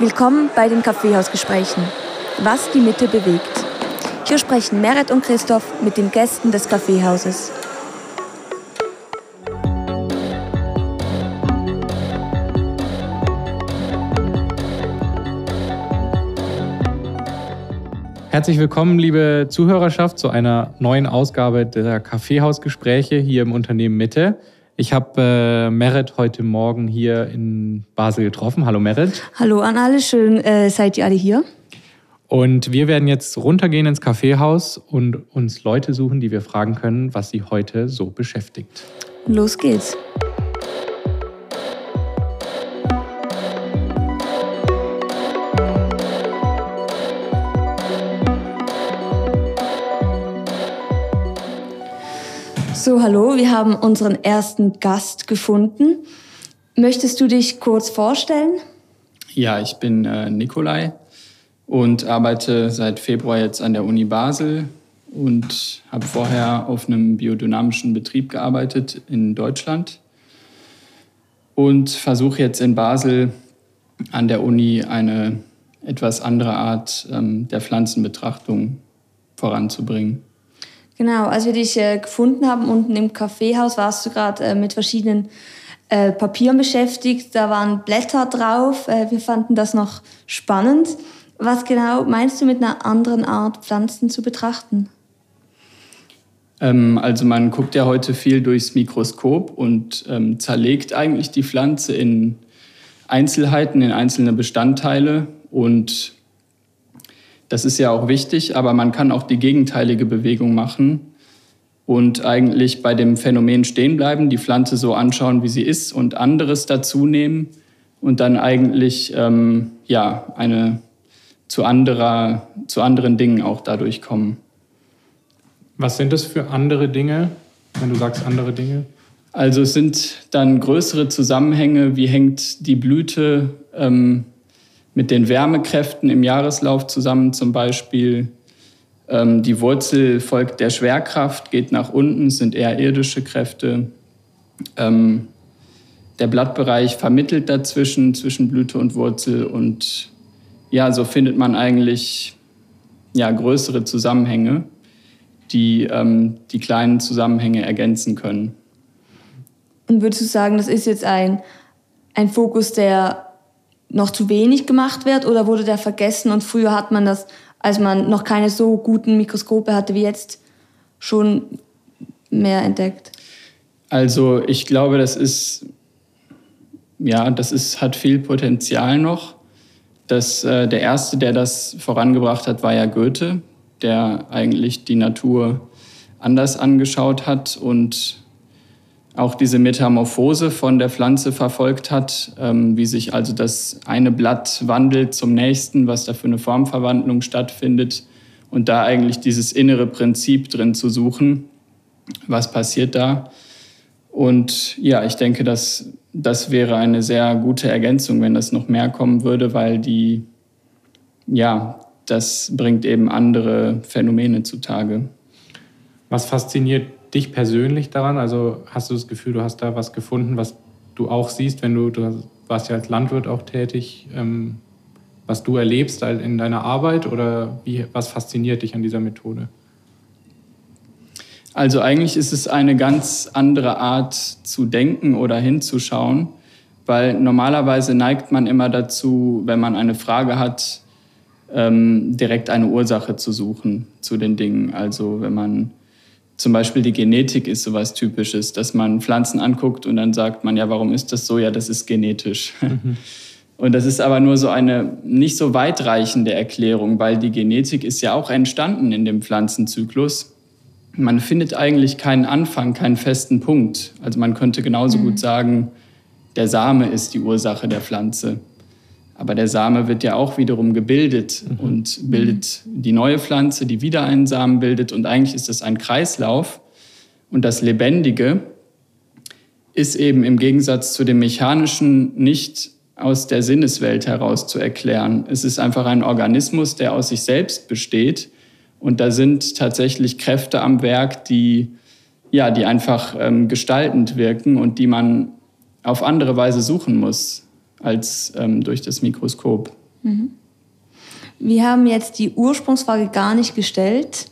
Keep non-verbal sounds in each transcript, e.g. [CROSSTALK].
Willkommen bei den Kaffeehausgesprächen. Was die Mitte bewegt. Hier sprechen Meret und Christoph mit den Gästen des Kaffeehauses. Herzlich willkommen, liebe Zuhörerschaft, zu einer neuen Ausgabe der Kaffeehausgespräche hier im Unternehmen Mitte. Ich habe äh, Merit heute Morgen hier in Basel getroffen. Hallo Merit. Hallo an alle, schön äh, seid ihr alle hier. Und wir werden jetzt runtergehen ins Kaffeehaus und uns Leute suchen, die wir fragen können, was sie heute so beschäftigt. Los geht's. So, hallo, wir haben unseren ersten Gast gefunden. Möchtest du dich kurz vorstellen? Ja, ich bin äh, Nikolai und arbeite seit Februar jetzt an der Uni Basel und habe vorher auf einem biodynamischen Betrieb gearbeitet in Deutschland und versuche jetzt in Basel an der Uni eine etwas andere Art ähm, der Pflanzenbetrachtung voranzubringen. Genau, als wir dich äh, gefunden haben unten im Kaffeehaus, warst du gerade äh, mit verschiedenen äh, Papieren beschäftigt. Da waren Blätter drauf. Äh, wir fanden das noch spannend. Was genau meinst du mit einer anderen Art, Pflanzen zu betrachten? Ähm, also man guckt ja heute viel durchs Mikroskop und ähm, zerlegt eigentlich die Pflanze in Einzelheiten, in einzelne Bestandteile und das ist ja auch wichtig, aber man kann auch die gegenteilige Bewegung machen und eigentlich bei dem Phänomen stehen bleiben, die Pflanze so anschauen, wie sie ist und anderes dazu nehmen und dann eigentlich ähm, ja, eine, zu, anderer, zu anderen Dingen auch dadurch kommen. Was sind das für andere Dinge, wenn du sagst andere Dinge? Also es sind dann größere Zusammenhänge, wie hängt die Blüte ähm, mit den Wärmekräften im Jahreslauf zusammen zum Beispiel. Ähm, die Wurzel folgt der Schwerkraft, geht nach unten, sind eher irdische Kräfte. Ähm, der Blattbereich vermittelt dazwischen, zwischen Blüte und Wurzel. Und ja, so findet man eigentlich ja, größere Zusammenhänge, die ähm, die kleinen Zusammenhänge ergänzen können. Und würdest du sagen, das ist jetzt ein, ein Fokus, der noch zu wenig gemacht wird oder wurde der vergessen und früher hat man das, als man noch keine so guten Mikroskope hatte wie jetzt, schon mehr entdeckt? Also ich glaube, das ist, ja, das ist, hat viel Potenzial noch. Das, äh, der erste, der das vorangebracht hat, war ja Goethe, der eigentlich die Natur anders angeschaut hat und auch diese Metamorphose von der Pflanze verfolgt hat, ähm, wie sich also das eine Blatt wandelt zum nächsten, was da für eine Formverwandlung stattfindet und da eigentlich dieses innere Prinzip drin zu suchen, was passiert da. Und ja, ich denke, dass das wäre eine sehr gute Ergänzung, wenn das noch mehr kommen würde, weil die, ja, das bringt eben andere Phänomene zutage. Was fasziniert dich persönlich daran? Also hast du das Gefühl, du hast da was gefunden, was du auch siehst, wenn du, du warst ja als Landwirt auch tätig, ähm, was du erlebst in deiner Arbeit oder wie, was fasziniert dich an dieser Methode? Also eigentlich ist es eine ganz andere Art zu denken oder hinzuschauen, weil normalerweise neigt man immer dazu, wenn man eine Frage hat, ähm, direkt eine Ursache zu suchen zu den Dingen. Also wenn man zum Beispiel die Genetik ist sowas Typisches, dass man Pflanzen anguckt und dann sagt man, ja, warum ist das so? Ja, das ist genetisch. Mhm. [LAUGHS] Und das ist aber nur so eine nicht so weitreichende Erklärung, weil die Genetik ist ja auch entstanden in dem Pflanzenzyklus. Man findet eigentlich keinen Anfang, keinen festen Punkt. Also man könnte genauso mhm. gut sagen, der Same ist die Ursache der Pflanze. Aber der Same wird ja auch wiederum gebildet mhm. und bildet die neue Pflanze, die wieder einen Samen bildet. Und eigentlich ist das ein Kreislauf. Und das Lebendige ist eben im Gegensatz zu dem Mechanischen nicht aus der Sinneswelt heraus zu erklären. Es ist einfach ein Organismus, der aus sich selbst besteht. Und da sind tatsächlich Kräfte am Werk, die, ja, die einfach ähm, gestaltend wirken und die man auf andere Weise suchen muss als ähm, durch das Mikroskop. Mhm. Wir haben jetzt die Ursprungsfrage gar nicht gestellt,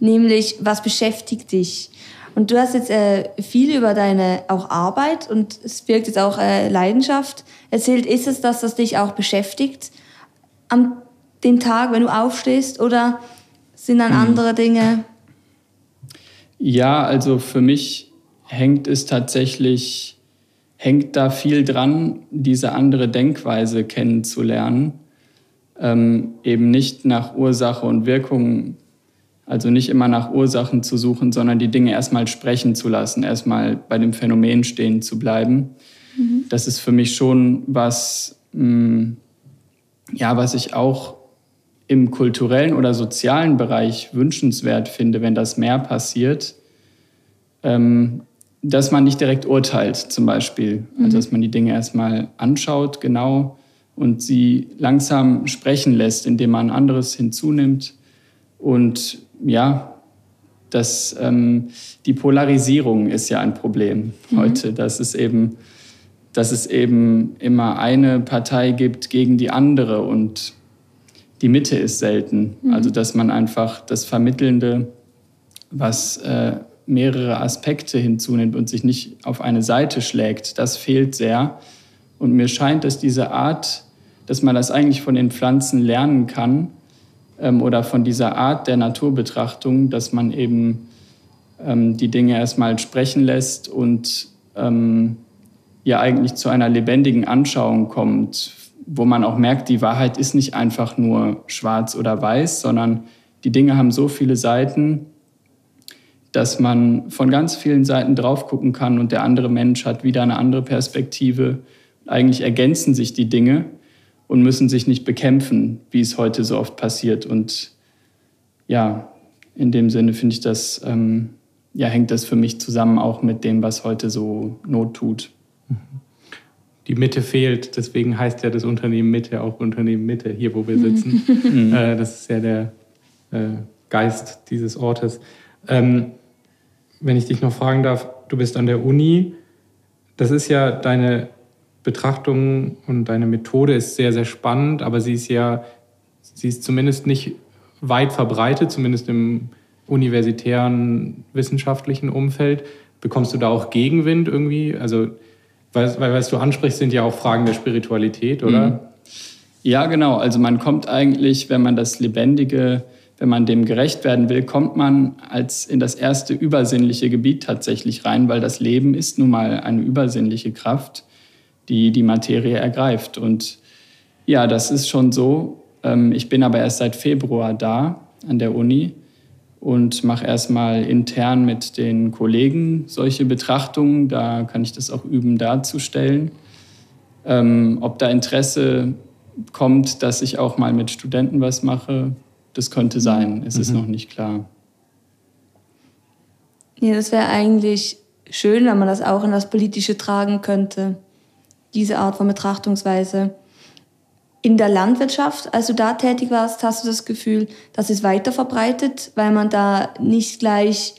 nämlich was beschäftigt dich? Und du hast jetzt äh, viel über deine auch Arbeit und es birgt jetzt auch äh, Leidenschaft erzählt. Ist es das, was dich auch beschäftigt am den Tag, wenn du aufstehst, oder sind dann hm. andere Dinge? Ja, also für mich hängt es tatsächlich, hängt da viel dran, diese andere Denkweise kennenzulernen. Ähm, eben nicht nach Ursache und Wirkung, also nicht immer nach Ursachen zu suchen, sondern die Dinge erstmal sprechen zu lassen, erstmal bei dem Phänomen stehen zu bleiben. Mhm. Das ist für mich schon was, mh, mm, ja, was ich auch im kulturellen oder sozialen Bereich wünschenswert finde, wenn das mehr passiert, ähm, dass man nicht direkt urteilt, zum Beispiel. Also, mhm. Also, dass man die Dinge erstmal anschaut, genau, und sie langsam sprechen lässt, indem man anderes hinzunimmt. Und ja, das, ähm, die Polarisierung ist ja ein Problem mhm. heute, dass es eben dass es eben immer eine Partei gibt gegen die andere und die Mitte ist selten. Mhm. Also dass man einfach das Vermittelnde, was äh, mehrere Aspekte hinzunimmt und sich nicht auf eine Seite schlägt, das fehlt sehr. Und mir scheint, dass diese Art, dass man das eigentlich von den Pflanzen lernen kann ähm, oder von dieser Art der Naturbetrachtung, dass man eben ähm, die Dinge erstmal sprechen lässt und ähm, ja eigentlich zu einer lebendigen Anschauung kommt, wo man auch merkt, die Wahrheit ist nicht einfach nur schwarz oder weiß, sondern die Dinge haben so viele Seiten, dass man von ganz vielen Seiten drauf gucken kann und der andere Mensch hat wieder eine andere Perspektive. Eigentlich ergänzen sich die Dinge und müssen sich nicht bekämpfen, wie es heute so oft passiert. Und ja, in dem Sinne finde ich das, ähm, ja, hängt das für mich zusammen auch mit dem, was heute so Not tut. Die Mitte fehlt, deswegen heißt ja das Unternehmen Mitte auch Unternehmen Mitte, hier wo wir sitzen. [LAUGHS] Mhm. äh, das ist ja der äh, Geist dieses Ortes. Ähm, wenn ich dich noch fragen darf, du bist an der Uni, das ist ja deine Betrachtung und deine Methode ist sehr, sehr spannend, aber sie ist ja, sie ist zumindest nicht weit verbreitet, zumindest im universitären wissenschaftlichen Umfeld. Bekommst du da auch Gegenwind irgendwie? Also weil, was du ansprichst, sind ja auch Fragen der Spiritualität, oder? Mhm. Ja, genau. Also man kommt eigentlich, wenn man das Lebendige, wenn man dem gerecht werden will, kommt man als in das erste übersinnliche Gebiet tatsächlich rein, weil das Leben ist nun mal eine übersinnliche Kraft, die die Materie ergreift. Und ja, das ist schon so. Ähm, ich bin aber erst seit Februar da an der Uni und mache erstmal intern mit den Kollegen solche Betrachtungen. Da kann ich das auch üben darzustellen. Ähm, ob da Interesse kommt, dass ich auch mal mit Studenten was mache, das könnte sein. Es mhm. ist noch nicht klar. Ja, das wäre eigentlich schön, wenn man das auch in das Politische tragen könnte, diese Art von Betrachtungsweise in der Landwirtschaft, als du da tätig warst, hast du das Gefühl, das ist weiter verbreitet, weil man da nicht gleich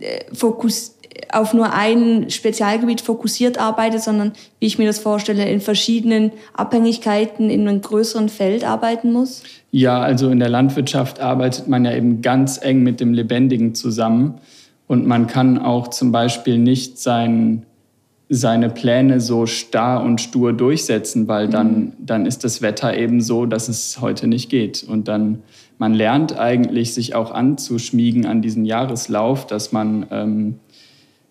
äh, Fokus auf nur ein Spezialgebiet fokussiert arbeitet, sondern wie ich mir das vorstelle, in verschiedenen Abhängigkeiten in einem größeren Feld arbeiten muss? Ja, also in der Landwirtschaft arbeitet man ja eben ganz eng mit dem Lebendigen zusammen und man kann auch zum Beispiel nicht sein seine Pläne so starr und stur durchsetzen, weil dann, mhm. dann ist das Wetter eben so, dass es heute nicht geht. Und dann, man lernt eigentlich, sich auch anzuschmiegen an diesen Jahreslauf, dass man ähm,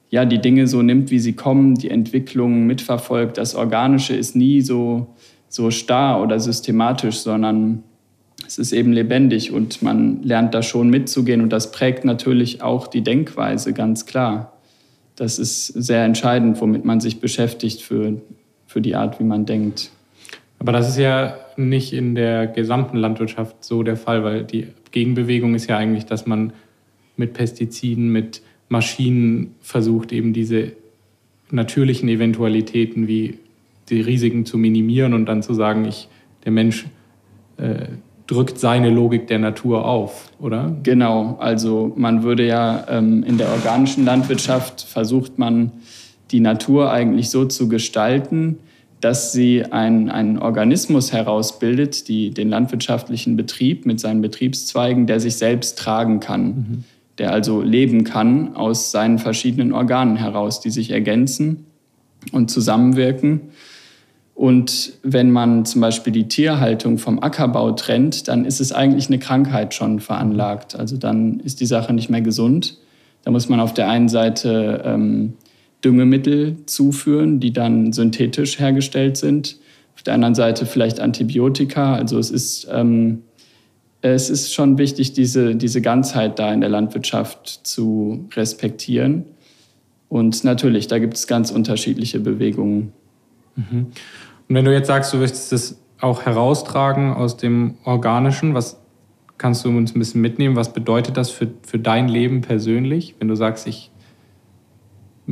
ja, die Dinge so nimmt, wie sie kommen, die Entwicklung mitverfolgt. Das Organische ist nie so, so starr oder systematisch, sondern es ist eben lebendig und man lernt da schon mitzugehen und das prägt natürlich auch die Denkweise, ganz klar das ist sehr entscheidend, womit man sich beschäftigt für, für die Art, wie man denkt. Aber das ist ja nicht in der gesamten Landwirtschaft so der Fall, weil die Gegenbewegung ist ja eigentlich, dass man mit Pestiziden, mit Maschinen versucht, eben diese natürlichen Eventualitäten wie die Risiken zu minimieren und dann zu sagen, ich, der Mensch äh, drückt seine Logik der Natur auf, oder? Genau, also man würde ja ähm, in der organischen Landwirtschaft versucht man die Natur eigentlich so zu gestalten, dass sie ein, einen Organismus herausbildet, die, den landwirtschaftlichen Betrieb mit seinen Betriebszweigen, der sich selbst tragen kann, mhm. der also leben kann aus seinen verschiedenen Organen heraus, die sich ergänzen und zusammenwirken. Und wenn man zum Beispiel die Tierhaltung vom Ackerbau trennt, dann ist es eigentlich eine Krankheit schon veranlagt. Also dann ist die Sache nicht mehr gesund. Da muss man auf der einen Seite ähm, Düngemittel zuführen, die dann synthetisch hergestellt sind. Auf der anderen Seite vielleicht Antibiotika. Also es ist, ähm, es ist schon wichtig, diese, diese Ganzheit da in der Landwirtschaft zu respektieren. Und natürlich, da gibt es ganz unterschiedliche Bewegungen. Mhm. Und wenn du jetzt sagst, du möchtest das auch heraustragen aus dem Organischen, was kannst du uns ein bisschen mitnehmen? Was bedeutet das für, für dein Leben persönlich, wenn du sagst, ich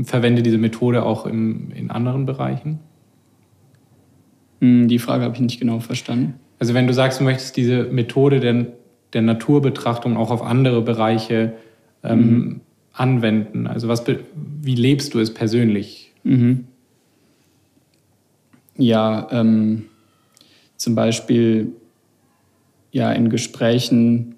verwende diese Methode auch im, in anderen Bereichen? Hm, die Frage habe ich nicht genau verstanden. Also wenn du sagst, du möchtest diese Methode der, der Naturbetrachtung auch auf andere Bereiche ähm, mhm. anwenden, also was, wie lebst du es persönlich? Mhm. Ja, ähm, zum Beispiel ja in Gesprächen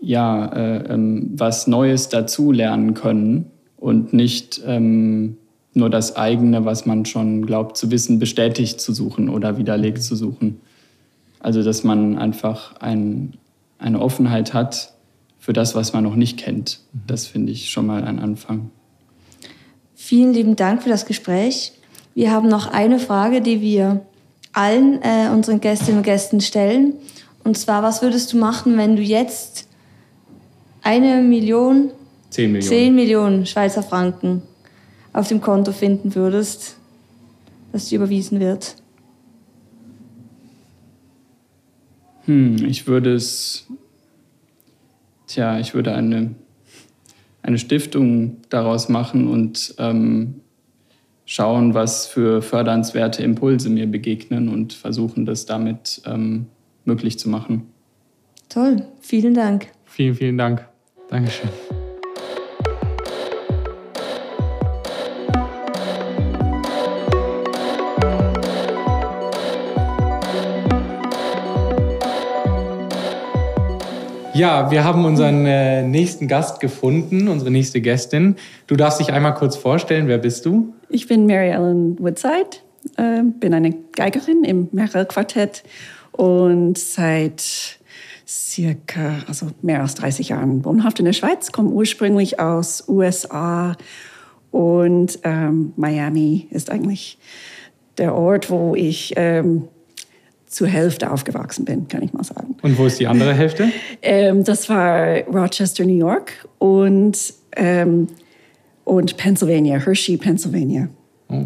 ja äh, ähm, was Neues dazulernen können und nicht ähm, nur das eigene, was man schon glaubt zu wissen, bestätigt zu suchen oder widerlegt zu suchen. Also dass man einfach ein, eine Offenheit hat für das, was man noch nicht kennt. Das finde ich schon mal ein Anfang. Vielen lieben Dank für das Gespräch. Wir haben noch eine Frage, die wir allen äh, unseren Gästinnen und Gästen stellen. Und zwar, was würdest du machen, wenn du jetzt eine Million 10 Millionen. 10 Millionen Schweizer Franken auf dem Konto finden würdest, das dir überwiesen wird? Hm, ich würde es, tja, ich würde eine, eine Stiftung daraus machen und ähm, schauen, was für fördernswerte Impulse mir begegnen und versuchen, das damit ähm, möglich zu machen. Toll, vielen Dank. Vielen, vielen Dank. Dankeschön. Ja, wir haben unseren äh, nächsten Gast gefunden, unsere nächste Gästin. Du darfst dich einmal kurz vorstellen. Wer bist du? Ich bin Mary Ellen Woodside, äh, bin eine Geigerin im Merrill-Quartett und seit circa, also mehr als 30 Jahren wohnhaft in der Schweiz, komme ursprünglich aus USA und ähm, Miami ist eigentlich der Ort, wo ich ähm, zur Hälfte aufgewachsen bin, kann ich mal sagen. Und wo ist die andere Hälfte? [LAUGHS] ähm, das war Rochester, New York und, ähm, und Pennsylvania, Hershey, Pennsylvania. Oh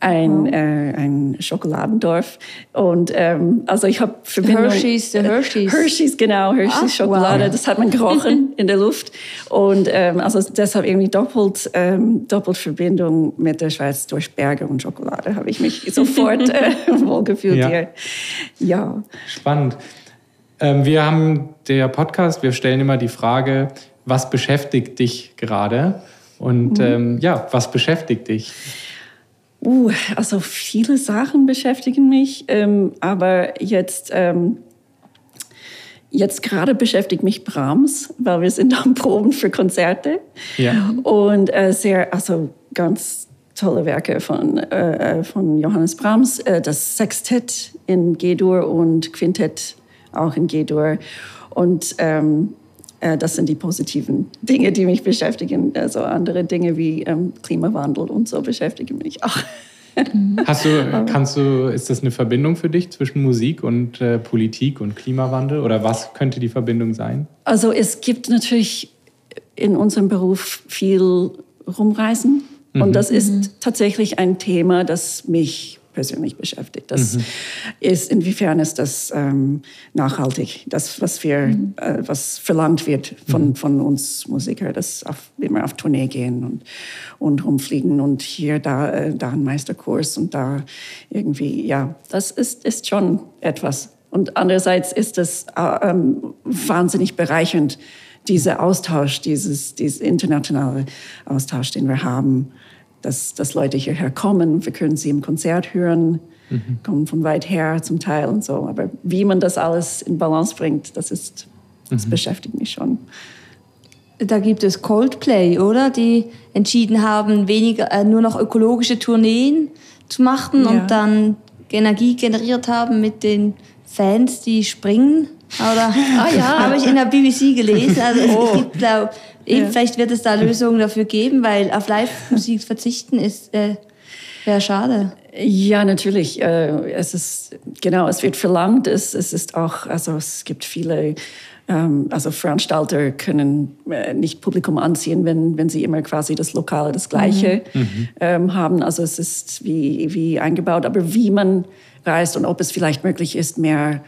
ein, oh. äh, ein Schokoladendorf. Und ähm, also ich habe Verbindung... Hershey's, the Hershey's. Hershey's, genau, Hershey's Ach, Schokolade. Wow. Das hat man gerochen [LAUGHS] in der Luft. Und ähm, also deshalb irgendwie doppelt, ähm, doppelt Verbindung mit der Schweiz durch Berge und Schokolade habe ich mich [LAUGHS] sofort äh, wohlgefühlt ja. hier. Ja. Spannend. Ähm, wir haben der Podcast, wir stellen immer die Frage, was beschäftigt dich gerade? Und mhm. ähm, ja, was beschäftigt dich? Uh, also viele Sachen beschäftigen mich, ähm, aber jetzt, ähm, jetzt gerade beschäftigt mich Brahms, weil wir sind am Proben für Konzerte. Ja. Und äh, sehr, also ganz tolle Werke von, äh, von Johannes Brahms, äh, das Sextett in G-Dur und Quintett auch in G-Dur. Und ähm, äh, das sind die positiven Dinge, die mich beschäftigen. Also andere Dinge wie ähm, Klimawandel und so beschäftigen mich auch. Hast du, kannst du, ist das eine Verbindung für dich zwischen Musik und äh, Politik und Klimawandel? Oder was könnte die Verbindung sein? Also es gibt natürlich in unserem Beruf viel Rumreisen. Mhm. Und das ist mhm. tatsächlich ein Thema, das mich persönlich beschäftigt. Das mhm. ist, inwiefern ist das ähm, nachhaltig, das, was wir, mhm. äh, was verlangt wird von, mhm. von uns Musiker, dass auf, immer auf Tournee gehen und, und rumfliegen und hier, da, äh, da ein Meisterkurs und da irgendwie, ja, das ist, ist schon etwas. Und andererseits ist es äh, ähm, wahnsinnig bereichernd, dieser Austausch, dieses, dieses internationale Austausch, den wir haben dass, dass Leute hierher kommen. Wir können sie im Konzert hören, mhm. kommen von weit her zum Teil und so. Aber wie man das alles in Balance bringt, das ist, das mhm. beschäftigt mich schon. Da gibt es Coldplay, oder? Die entschieden haben, weniger, äh, nur noch ökologische Tourneen zu machen ja. und dann Energie generiert haben mit den Fans, die springen. Oder [LAUGHS] ah, ja. habe ich in der BBC gelesen. Also oh. es gibt, glaub, ja. vielleicht wird es da Lösungen dafür geben, weil auf Live-Musik verzichten ist äh, wäre schade. Ja, natürlich. Äh, es ist genau, es wird verlangt. Es, es ist auch, also es gibt viele ähm, also Veranstalter können äh, nicht Publikum anziehen, wenn, wenn sie immer quasi das Lokale, das Gleiche mhm. mhm. ähm, haben. Also es ist wie, wie eingebaut. Aber wie man reist und ob es vielleicht möglich ist, mehr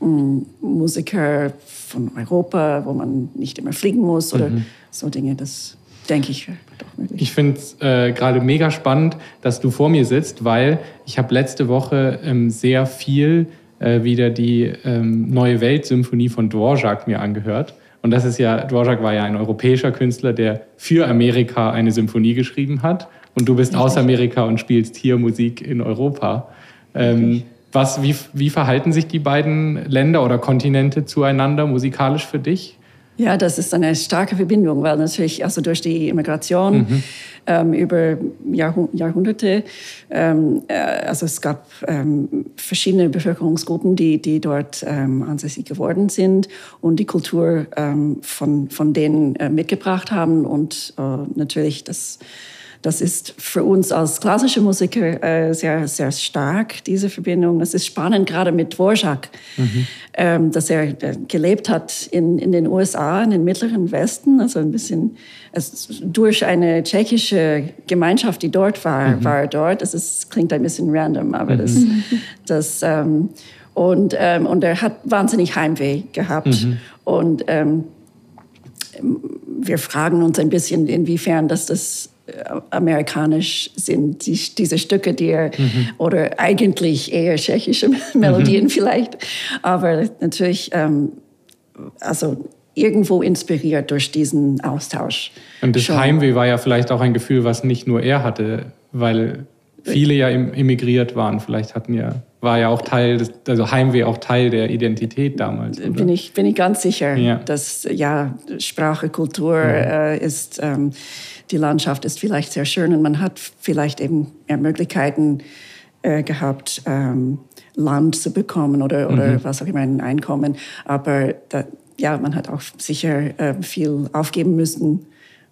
Musiker von Europa, wo man nicht immer fliegen muss oder mhm. so Dinge, das denke ich doch möglich. Ich finde es äh, gerade mega spannend, dass du vor mir sitzt, weil ich habe letzte Woche ähm, sehr viel äh, wieder die ähm, Neue Welt-Symphonie von Dvorak mir angehört. Und das ist ja, Dvorak war ja ein europäischer Künstler, der für Amerika eine Symphonie geschrieben hat. Und du bist ja, aus Amerika und spielst hier Musik in Europa. Ähm, was, wie, wie verhalten sich die beiden Länder oder Kontinente zueinander musikalisch für dich? Ja, das ist eine starke Verbindung, weil natürlich also durch die Immigration mhm. ähm, über Jahrh Jahrhunderte, ähm, äh, also es gab ähm, verschiedene Bevölkerungsgruppen, die, die dort ähm, ansässig geworden sind und die Kultur ähm, von, von denen äh, mitgebracht haben und äh, natürlich das das ist für uns als klassische Musiker äh, sehr, sehr stark, diese Verbindung. Das ist spannend, gerade mit Dvorak, mhm. ähm, dass er äh, gelebt hat in, in den USA, in den mittleren Westen, also ein bisschen es, durch eine tschechische Gemeinschaft, die dort war, mhm. war er dort. Das ist, klingt ein bisschen random, aber mhm. das, das ähm, und, ähm, und er hat wahnsinnig Heimweh gehabt. Mhm. Und ähm, wir fragen uns ein bisschen, inwiefern dass das amerikanisch sind, die, diese Stücke, die er, mhm. oder eigentlich eher tschechische [LAUGHS] Melodien mhm. vielleicht, aber natürlich, ähm, also irgendwo inspiriert durch diesen Austausch. Und das Schon. Heimweh war ja vielleicht auch ein Gefühl, was nicht nur er hatte, weil viele ja emigriert waren. Vielleicht hatten ja, war ja auch Teil, des, also Heimweh auch Teil der Identität damals. Oder? Bin ich, bin ich ganz sicher, ja. dass ja, Sprache, Kultur ja. Äh, ist. Ähm, die Landschaft ist vielleicht sehr schön und man hat vielleicht eben mehr Möglichkeiten äh, gehabt, ähm, Land zu bekommen oder, oder mhm. was auch immer, ein Einkommen. Aber da, ja, man hat auch sicher äh, viel aufgeben müssen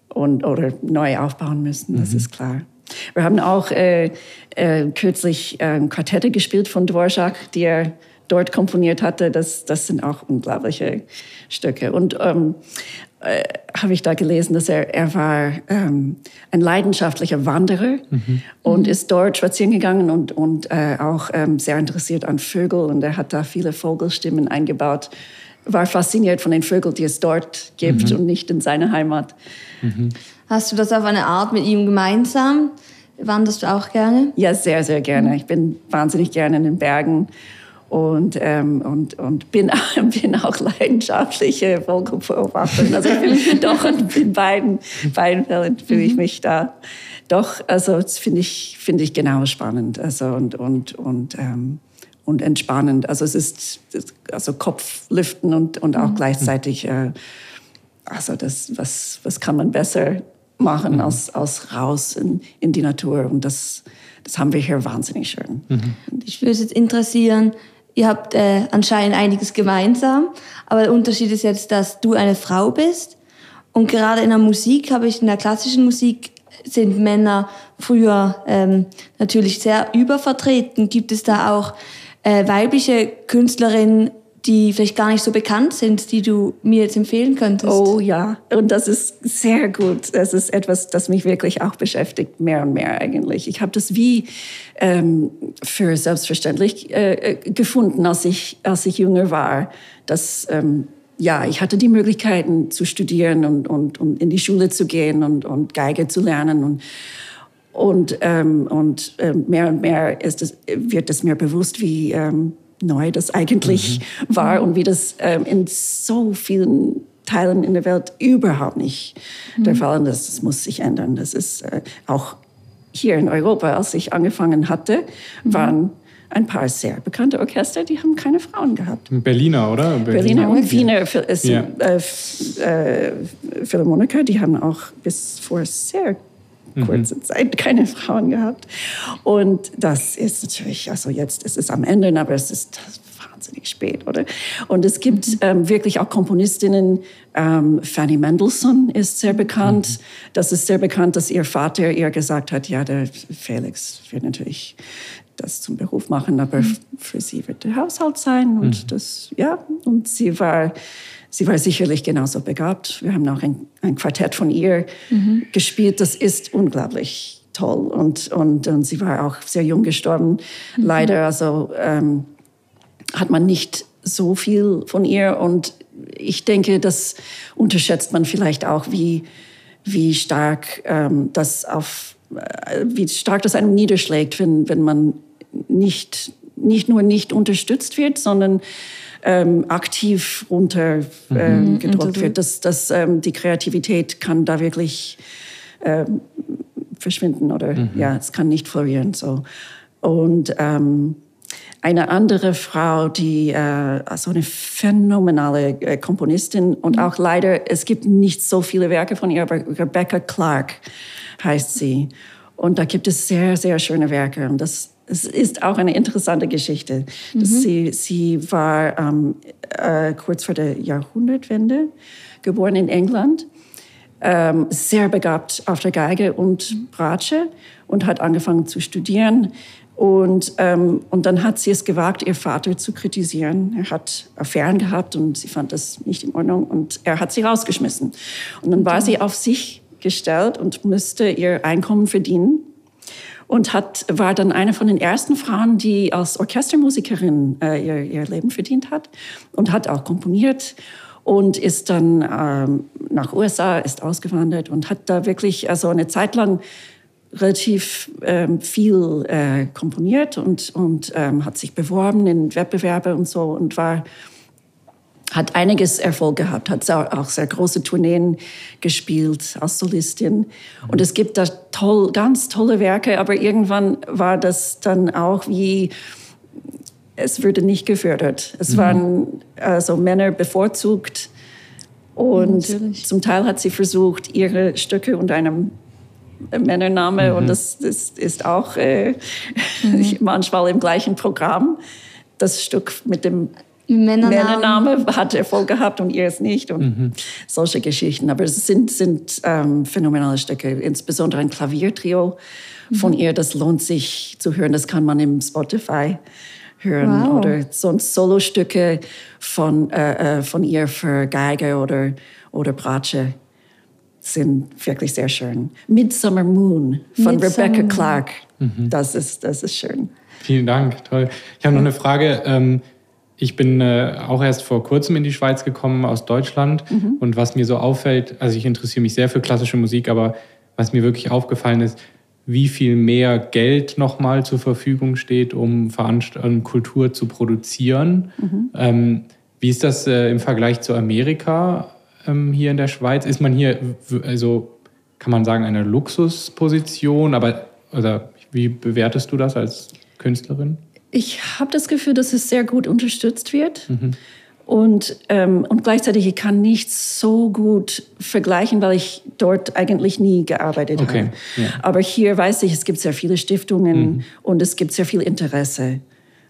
und, oder neu aufbauen müssen, das mhm. ist klar. Wir haben auch äh, äh, kürzlich äh, Quartette gespielt von Dvorak, die er dort komponiert hatte. Das, das sind auch unglaubliche Stücke. Und ähm, äh, habe ich da gelesen, dass er, er war ähm, ein leidenschaftlicher Wanderer mhm. und mhm. ist dort spazieren gegangen und, und äh, auch ähm, sehr interessiert an Vögeln. Und er hat da viele Vogelstimmen eingebaut. War fasziniert von den Vögeln, die es dort gibt mhm. und nicht in seiner Heimat. Mhm. Hast du das auf eine Art mit ihm gemeinsam? Wanderst du auch gerne? Ja, sehr, sehr gerne. Ich bin wahnsinnig gerne in den Bergen und, ähm, und, und bin, [LAUGHS] bin auch leidenschaftliche Vogelbeobachterin. Also ich bin [LAUGHS] doch in beiden, beiden Fällen fühle ich mhm. mich da doch, also das finde ich, finde ich genau spannend also und, und, und, ähm, und entspannend. Also es ist also Kopflüften und, und auch mhm. gleichzeitig, äh, also das, was, was kann man besser machen mhm. als, als raus in, in die Natur und das, das haben wir hier wahnsinnig schön. Mhm. Ich würde es jetzt interessieren, Ihr habt äh, anscheinend einiges gemeinsam, aber der Unterschied ist jetzt, dass du eine Frau bist. Und gerade in der Musik habe ich, in der klassischen Musik sind Männer früher ähm, natürlich sehr übervertreten. Gibt es da auch äh, weibliche Künstlerinnen, die vielleicht gar nicht so bekannt sind, die du mir jetzt empfehlen könntest? Oh ja, und das ist sehr gut. Das ist etwas, das mich wirklich auch beschäftigt, mehr und mehr eigentlich. Ich habe das wie ähm, für selbstverständlich äh, äh, gefunden, als ich, als ich jünger war, dass ähm, ja, ich hatte die Möglichkeiten zu studieren und, und, und in die Schule zu gehen und, und Geige zu lernen und und, ähm, und äh, mehr und mehr ist es, wird es mir bewusst, wie, ähm, neu das eigentlich mhm. war und wie das ähm, in so vielen Teilen in der Welt überhaupt nicht mhm. der Fall ist. Das muss sich ändern. Das ist äh, auch hier in Europa, als ich angefangen hatte, waren ein paar sehr bekannte Orchester, die haben keine Frauen gehabt. Berliner, oder? Berliner und Wiener es ja. äh, äh, Philharmoniker, die haben auch bis vor sehr mhm. Zeit keine Frauen gehabt. Und das ist natürlich, also jetzt ist es am Ende, aber es ist wahnsinnig spät, oder? Und es gibt mhm. ähm, wirklich auch Komponistinnen. Ähm, Fanny Mendelssohn ist sehr bekannt. Mhm. Das ist sehr bekannt, dass ihr Vater ihr gesagt hat, ja, der Felix wird natürlich das zum Beruf machen, aber mhm. für sie wird der Haushalt sein und mhm. das, ja, und sie war, sie war sicherlich genauso begabt. Wir haben auch ein, ein Quartett von ihr mhm. gespielt, das ist unglaublich toll und, und, und sie war auch sehr jung gestorben, mhm. leider, also ähm, hat man nicht so viel von ihr und ich denke, das unterschätzt man vielleicht auch, wie, wie stark ähm, das auf äh, wie stark das einem niederschlägt, wenn, wenn man nicht, nicht nur nicht unterstützt wird, sondern ähm, aktiv runtergedrückt ähm, mhm. wird. Das, das, ähm, die Kreativität kann da wirklich ähm, verschwinden oder mhm. ja, es kann nicht florieren. So. Und ähm, eine andere Frau, die äh, also eine phänomenale äh, Komponistin und mhm. auch leider, es gibt nicht so viele Werke von ihr, aber Rebecca Clark heißt sie. Und da gibt es sehr, sehr schöne Werke. Und das es ist auch eine interessante Geschichte. Mhm. Sie, sie war ähm, äh, kurz vor der Jahrhundertwende geboren in England, ähm, sehr begabt auf der Geige und Bratsche und hat angefangen zu studieren. Und, ähm, und dann hat sie es gewagt, ihr Vater zu kritisieren. Er hat Affären gehabt und sie fand das nicht in Ordnung und er hat sie rausgeschmissen. Und dann war sie auf sich gestellt und musste ihr Einkommen verdienen und hat, war dann eine von den ersten Frauen, die als Orchestermusikerin äh, ihr, ihr Leben verdient hat und hat auch komponiert und ist dann ähm, nach USA, ist ausgewandert und hat da wirklich also eine Zeit lang relativ ähm, viel äh, komponiert und, und ähm, hat sich beworben in Wettbewerbe und so und war hat einiges Erfolg gehabt, hat auch sehr große Tourneen gespielt als Solistin. Und es gibt da toll, ganz tolle Werke, aber irgendwann war das dann auch wie, es würde nicht gefördert. Es mhm. waren also Männer bevorzugt und Natürlich. zum Teil hat sie versucht, ihre Stücke unter einem Männername mhm. und das, das, ist auch äh, mhm. [LAUGHS] manchmal im gleichen Programm. Das Stück mit dem Männername. Männername hat Erfolg gehabt und ihr es nicht und mhm. solche Geschichten. Aber es sind, sind ähm, phänomenale Stücke, insbesondere ein Klaviertrio mhm. von ihr, das lohnt sich zu hören. Das kann man im Spotify hören wow. oder sonst Solostücke von, äh, äh, von ihr für Geige oder, oder Bratsche sind wirklich sehr schön. Midsummer Moon von Midsummer Rebecca Clark, mhm. das, ist, das ist schön. Vielen Dank, toll. Ich habe noch eine Frage. Ähm, ich bin äh, auch erst vor kurzem in die Schweiz gekommen aus Deutschland mhm. und was mir so auffällt, also ich interessiere mich sehr für klassische Musik, aber was mir wirklich aufgefallen ist, wie viel mehr Geld nochmal zur Verfügung steht, um Veranst um Kultur zu produzieren. Mhm. Ähm, wie ist das äh, im Vergleich zu Amerika ähm, hier in der Schweiz? Ist man hier, also kann man sagen, eine Luxusposition, aber oder wie bewertest du das als Künstlerin? Ich habe das Gefühl, dass es sehr gut unterstützt wird. Mhm. Und, ähm, und gleichzeitig, ich kann nicht so gut vergleichen, weil ich dort eigentlich nie gearbeitet okay. habe. Ja. Aber hier weiß ich, es gibt sehr viele Stiftungen mhm. und es gibt sehr viel Interesse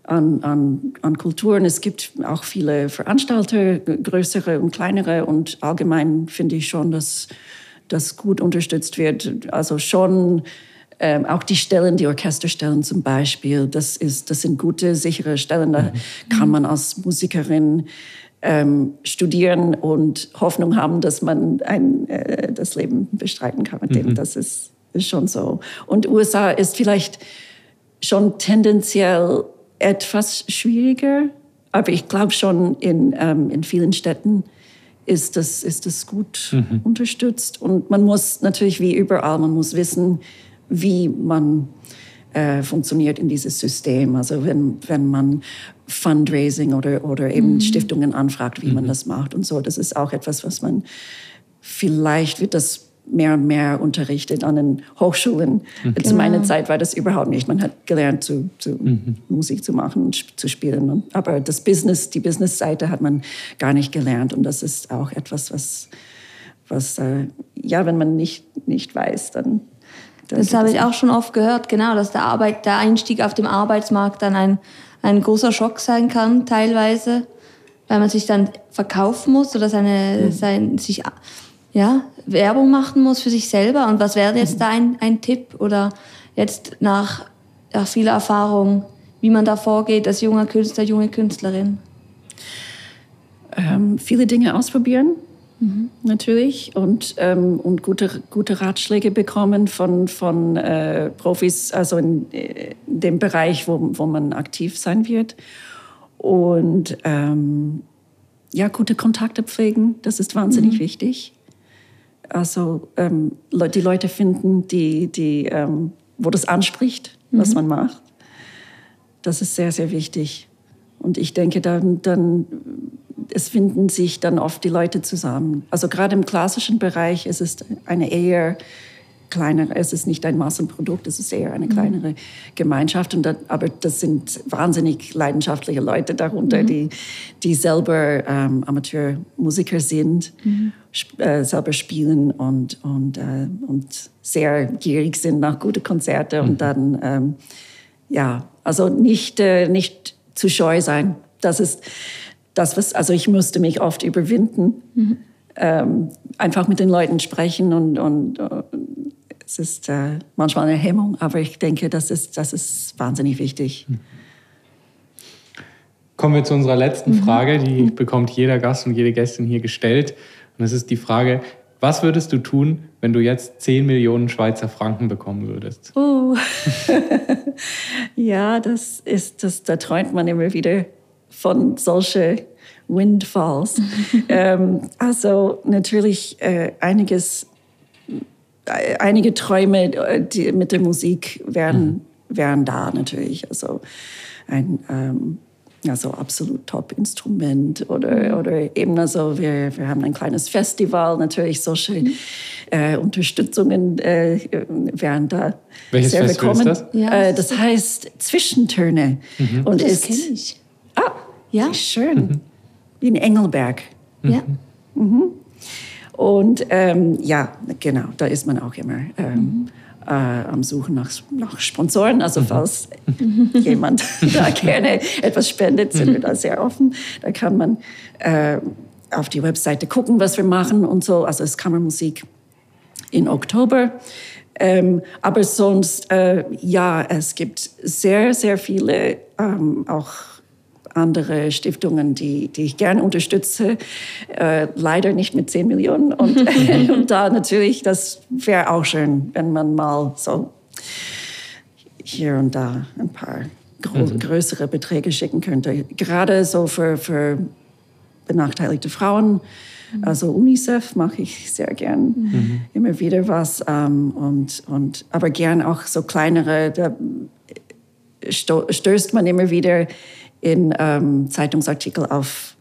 an, an, an Kulturen. Es gibt auch viele Veranstalter, größere und kleinere. Und allgemein finde ich schon, dass das gut unterstützt wird. Also schon ähm, auch die Stellen, die Orchesterstellen zum Beispiel, das, ist, das sind gute, sichere Stellen. Da mhm. kann man als Musikerin ähm, studieren und Hoffnung haben, dass man ein, äh, das Leben bestreiten kann mit dem. Mhm. Das ist, ist schon so. Und USA ist vielleicht schon tendenziell etwas schwieriger, aber ich glaube schon in, ähm, in vielen Städten ist das, ist das gut mhm. unterstützt. Und man muss natürlich wie überall, man muss wissen, wie man äh, funktioniert in dieses System. Also wenn, wenn man Fundraising oder, oder eben mhm. Stiftungen anfragt, wie mhm. man das macht und so. Das ist auch etwas, was man vielleicht wird das mehr und mehr unterrichtet an den Hochschulen. Mhm. Zu meiner genau. Zeit war das überhaupt nicht. Man hat gelernt, zu, zu mhm. Musik zu machen und zu spielen. Aber das Business, die Business-Seite hat man gar nicht gelernt. Und das ist auch etwas, was, was äh, ja, wenn man nicht, nicht weiß, dann das habe ich auch schon oft gehört, genau, dass der, Arbeit, der Einstieg auf dem Arbeitsmarkt dann ein, ein großer Schock sein kann, teilweise, weil man sich dann verkaufen muss oder seine, mhm. sein, sich ja, Werbung machen muss für sich selber. Und was wäre jetzt da ein, ein Tipp oder jetzt nach, nach vieler Erfahrung, wie man da vorgeht als junger Künstler, junge Künstlerin? Ähm, viele Dinge ausprobieren, mhm. Natürlich, und, ähm, und gute, gute Ratschläge bekommen von, von äh, Profis, also in, in, dem Bereich, wo, wo man aktiv sein wird. Und ähm, ja, gute Kontakte pflegen, das ist wahnsinnig mhm. wichtig. Also ähm, die Leute finden, die, die, ähm, wo das anspricht, mhm. was man macht. Das ist sehr, sehr wichtig. Und ich denke, dann, dann, es finden sich dann oft die Leute zusammen. Also gerade im klassischen Bereich ist es eine eher kleinere, es ist nicht ein Massenprodukt, es ist eher eine mhm. kleinere mhm. Gemeinschaft. Und das, aber das sind wahnsinnig leidenschaftliche Leute darunter, mhm. die, die selber ähm, Amateurmusiker sind, mhm. sp äh, selber spielen und, und, äh, und sehr gierig sind nach guten Konzerten. Und mhm. dann, ähm, ja, also nicht, äh, nicht zu scheu sein. Das ist das, was, also ich musste mich oft überwinden. Mhm. Ähm, einfach mit den Leuten sprechen und, und, und es ist äh, manchmal eine Hemmung, aber ich denke, das ist, das ist wahnsinnig wichtig. Kommen wir zu unserer letzten mhm. Frage, die bekommt jeder Gast und jede Gästin hier gestellt. Und das ist die Frage, was würdest du tun, wenn du jetzt 10 Millionen Schweizer Franken bekommen würdest? Oh. [LAUGHS] ja, das ist, das, da träumt man immer wieder von solchen Windfalls. [LAUGHS] ähm, also natürlich äh, einiges einige Träume die, mit der Musik wären, mhm. wären da natürlich. Also ein ähm, also absolut Top-Instrument oder, mhm. oder eben also wir, wir haben ein kleines Festival, natürlich solche mhm. äh, Unterstützungen äh, wären da Welches sehr Festival willkommen. Ist das? Äh, das heißt Zwischentöne. Mhm. Und das kenne ich. Ah, ja. schön. Mhm. In Engelberg. Ja. Mhm. Und ähm, ja, genau, da ist man auch immer ähm, äh, am Suchen nach, nach Sponsoren. Also mhm. falls jemand [LAUGHS] da gerne etwas spendet, sind wir da sehr offen. Da kann man äh, auf die Webseite gucken, was wir machen und so. Also es ist Kammermusik in Oktober. Ähm, aber sonst, äh, ja, es gibt sehr, sehr viele ähm, auch andere Stiftungen, die, die ich gerne unterstütze. Äh, leider nicht mit 10 Millionen. Und, [LAUGHS] und da natürlich, das wäre auch schön, wenn man mal so hier und da ein paar mhm. größere Beträge schicken könnte. Gerade so für, für benachteiligte Frauen. Mhm. Also UNICEF mache ich sehr gern mhm. immer wieder was. Ähm, und, und, aber gern auch so kleinere, da stößt man immer wieder in ähm, Zeitungsartikel auf,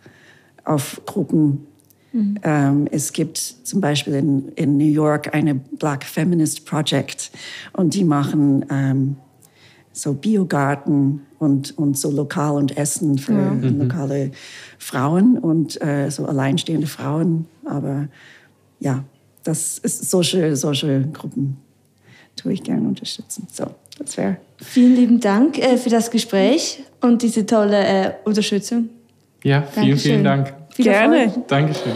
auf Gruppen. Mhm. Ähm, es gibt zum Beispiel in, in New York eine Black Feminist Project und die machen ähm, so Biogarten und, und so lokal und Essen für ja. Mhm. lokale Frauen und äh, so alleinstehende Frauen. Aber ja, das ist solche, solche Gruppen tue ich gerne unterstützen. So, das wäre. Vielen lieben Dank äh, für das Gespräch und diese tolle äh, Unterstützung. Ja, vielen, Dankeschön. vielen Dank. Viel Gerne. Erfolg. Dankeschön.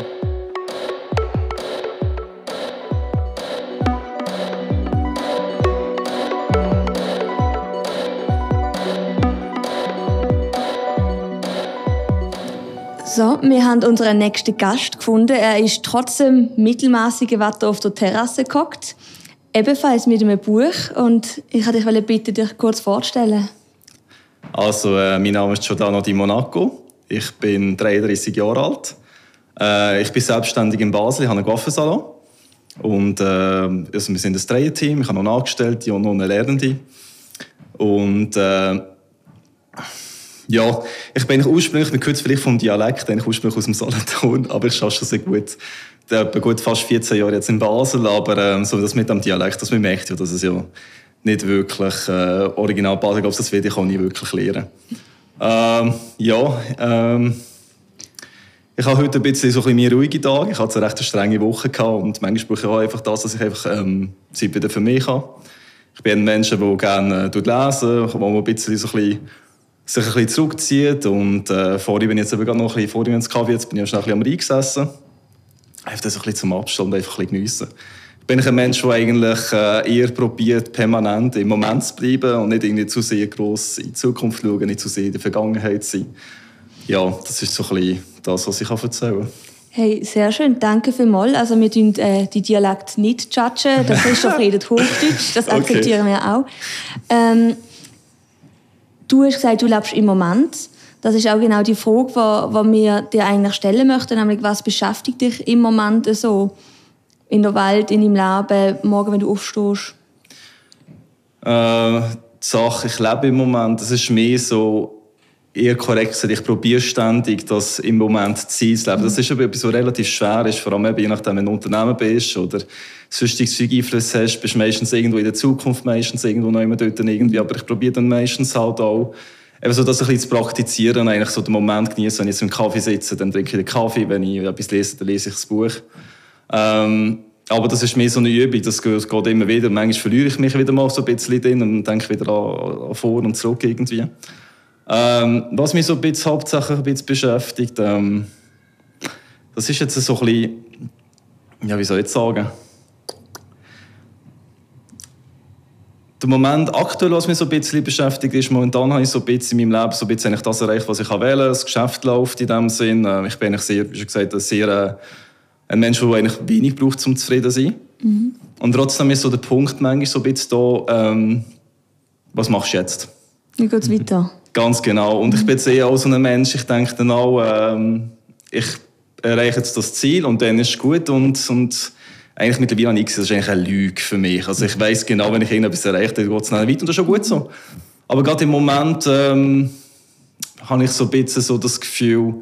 So, wir haben unseren nächsten Gast gefunden. Er ist trotzdem mittelmäßige Wetter auf der Terrasse gehockt. Ebenfalls mit einem Buch. Und ich wollte dich bitten, dich kurz vorzustellen. Also, äh, mein Name ist Giordano Di Monaco. Ich bin 33 Jahre alt. Äh, ich bin selbstständig in Basel, ich habe einen Coiffeursalon. Und äh, also wir sind ein Dreierteam, ich habe noch eine Angestellte und noch eine Lernende. Und äh, Ja, ich bin ursprünglich, man hört es vielleicht vom Dialekt, eigentlich ursprünglich aus dem Solothurn, aber ich schaffe schon sehr gut. Ich bin gut fast 14 Jahre jetzt in Basel, aber ähm, so das mit dem Dialekt, das man merkt ja, dass es ja nicht wirklich äh, original Basel, glaube, das werde ich auch nie wirklich lernen. Ähm, ja, ähm, ich habe heute ein bisschen so ein mehr ruhige Tage. Ich hatte eine recht strenge Woche gehabt und manchmal brauche ich auch einfach das, dass ich einfach ähm, Zeit wieder für mich habe. Ich bin ein Mensch, der gerne äh, lesen, wo man ein bisschen so ein bisschen sich ein bisschen zurückzieht. Und äh, vorhin bin ich jetzt eben noch ein bisschen, vorhin ins Kaffee, jetzt bin ich schnell ein bisschen am Rhein gesessen. Einfach das ein bisschen zum Abstand, einfach ein bisschen geniessen. Bin ich ein Mensch, der eigentlich äh, eher probiert, permanent im Moment zu bleiben und nicht irgendwie zu sehr gross in die Zukunft schauen, nicht zu sehr in der Vergangenheit sein. Ja, das ist so ein bisschen das, was ich erzählen kann. Hey, sehr schön, danke vielmals. Also wir tun äh, die Dialekt nicht judgen, der Christoph redet Hochdeutsch, das [LAUGHS] akzeptieren okay. wir auch. Ähm, du hast gesagt, du lebst im Moment. Das ist auch genau die Frage, die, wir dir eigentlich stellen möchten, nämlich was beschäftigt dich im Moment so in der Welt, in deinem Leben, morgen, wenn du aufstehst? Äh, die Sache, ich lebe im Moment, das ist mehr so eher korrekt gesagt, ich probiere ständig, das im Moment zu leben. Das ist aber etwas, was relativ schwer ist, vor allem je nachdem, wenn du ein Unternehmen bist oder sonstiges Einfluss hast, bist du meistens irgendwo in der Zukunft, meistens irgendwo noch immer dort irgendwie, aber ich probiere dann meistens halt auch, eben so das ein bisschen zu praktizieren, eigentlich so den Moment genießen, wenn ich so im Kaffee sitze, dann trinke ich den Kaffee, wenn ich etwas lese, dann lese ich das Buch. Ähm, aber das ist mehr so eine Übung, das geht immer wieder. Manchmal verliere ich mich wieder mal so ein bisschen drin und denke wieder an, an vor und zurück irgendwie. Ähm, was mich so ein bisschen hauptsächlich ein bisschen beschäftigt, ähm, das ist jetzt so ein bisschen, ja, wie soll ich jetzt sagen? Der Moment aktuell, was mich so ein bisschen beschäftigt, ist, momentan habe ich so ein bisschen in meinem Leben so ein bisschen das erreicht, was ich wählen Das Geschäft läuft in dem Sinn. Ähm, ich bin eigentlich sehr, wie schon gesagt, sehr, äh, ein Mensch, der eigentlich wenig braucht, um zufrieden zu sein. Mhm. Und trotzdem ist so der Punkt manchmal so ein bisschen da, ähm, was machst du jetzt? Wie geht es weiter? Ganz genau. Und ich bin jetzt eher auch so ein Mensch, ich denke dann auch, ähm, ich erreiche jetzt das Ziel und dann ist es gut. Und, und eigentlich mittlerweile habe ich gesehen, das ist eigentlich eine Lüge für mich. Also ich weiß genau, wenn ich irgendetwas erreiche, dann geht es dann weiter und das ist schon gut so. Aber gerade im Moment ähm, habe ich so ein bisschen so das Gefühl,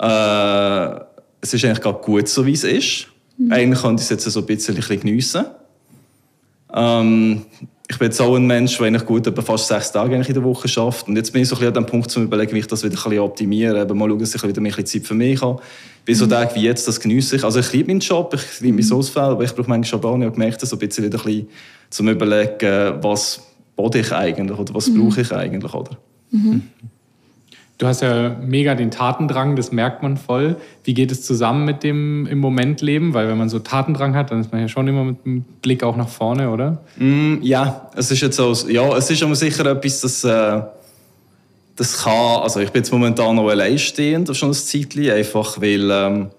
äh, es ist eigentlich gerade gut so, wie es ist. Mhm. Eigentlich könnte ich es jetzt so ein bisschen, ein bisschen geniessen. Ähm, ich bin jetzt auch ein Mensch, der eigentlich gut etwa fast sechs Tage in der Woche schafft. Und jetzt bin ich so ein bisschen an dem Punkt, zu überlegen, wie ich das wieder ein bisschen optimieren kann. Mal schauen, dass ich wieder ein bisschen Zeit für mich habe. Wie so mhm. Wie jetzt, das genieße ich. Also ich liebe meinen Job, ich liebe mein Ausfall, aber ich brauche manchmal nicht. Ich gemerkt, so ein bisschen wieder ein bisschen zum Überlegen, was bode ich eigentlich oder was mhm. brauche ich eigentlich, oder? Mhm. Du hast ja mega den Tatendrang, das merkt man voll. Wie geht es zusammen mit dem im Moment Leben? Weil wenn man so Tatendrang hat, dann ist man ja schon immer mit dem Blick auch nach vorne, oder? Mm, ja, es ist jetzt so, ja, es ist aber sicher etwas, das, äh, das kann, also ich bin jetzt momentan noch alleinstehend, schon ein Zeitchen, einfach weil, ähm,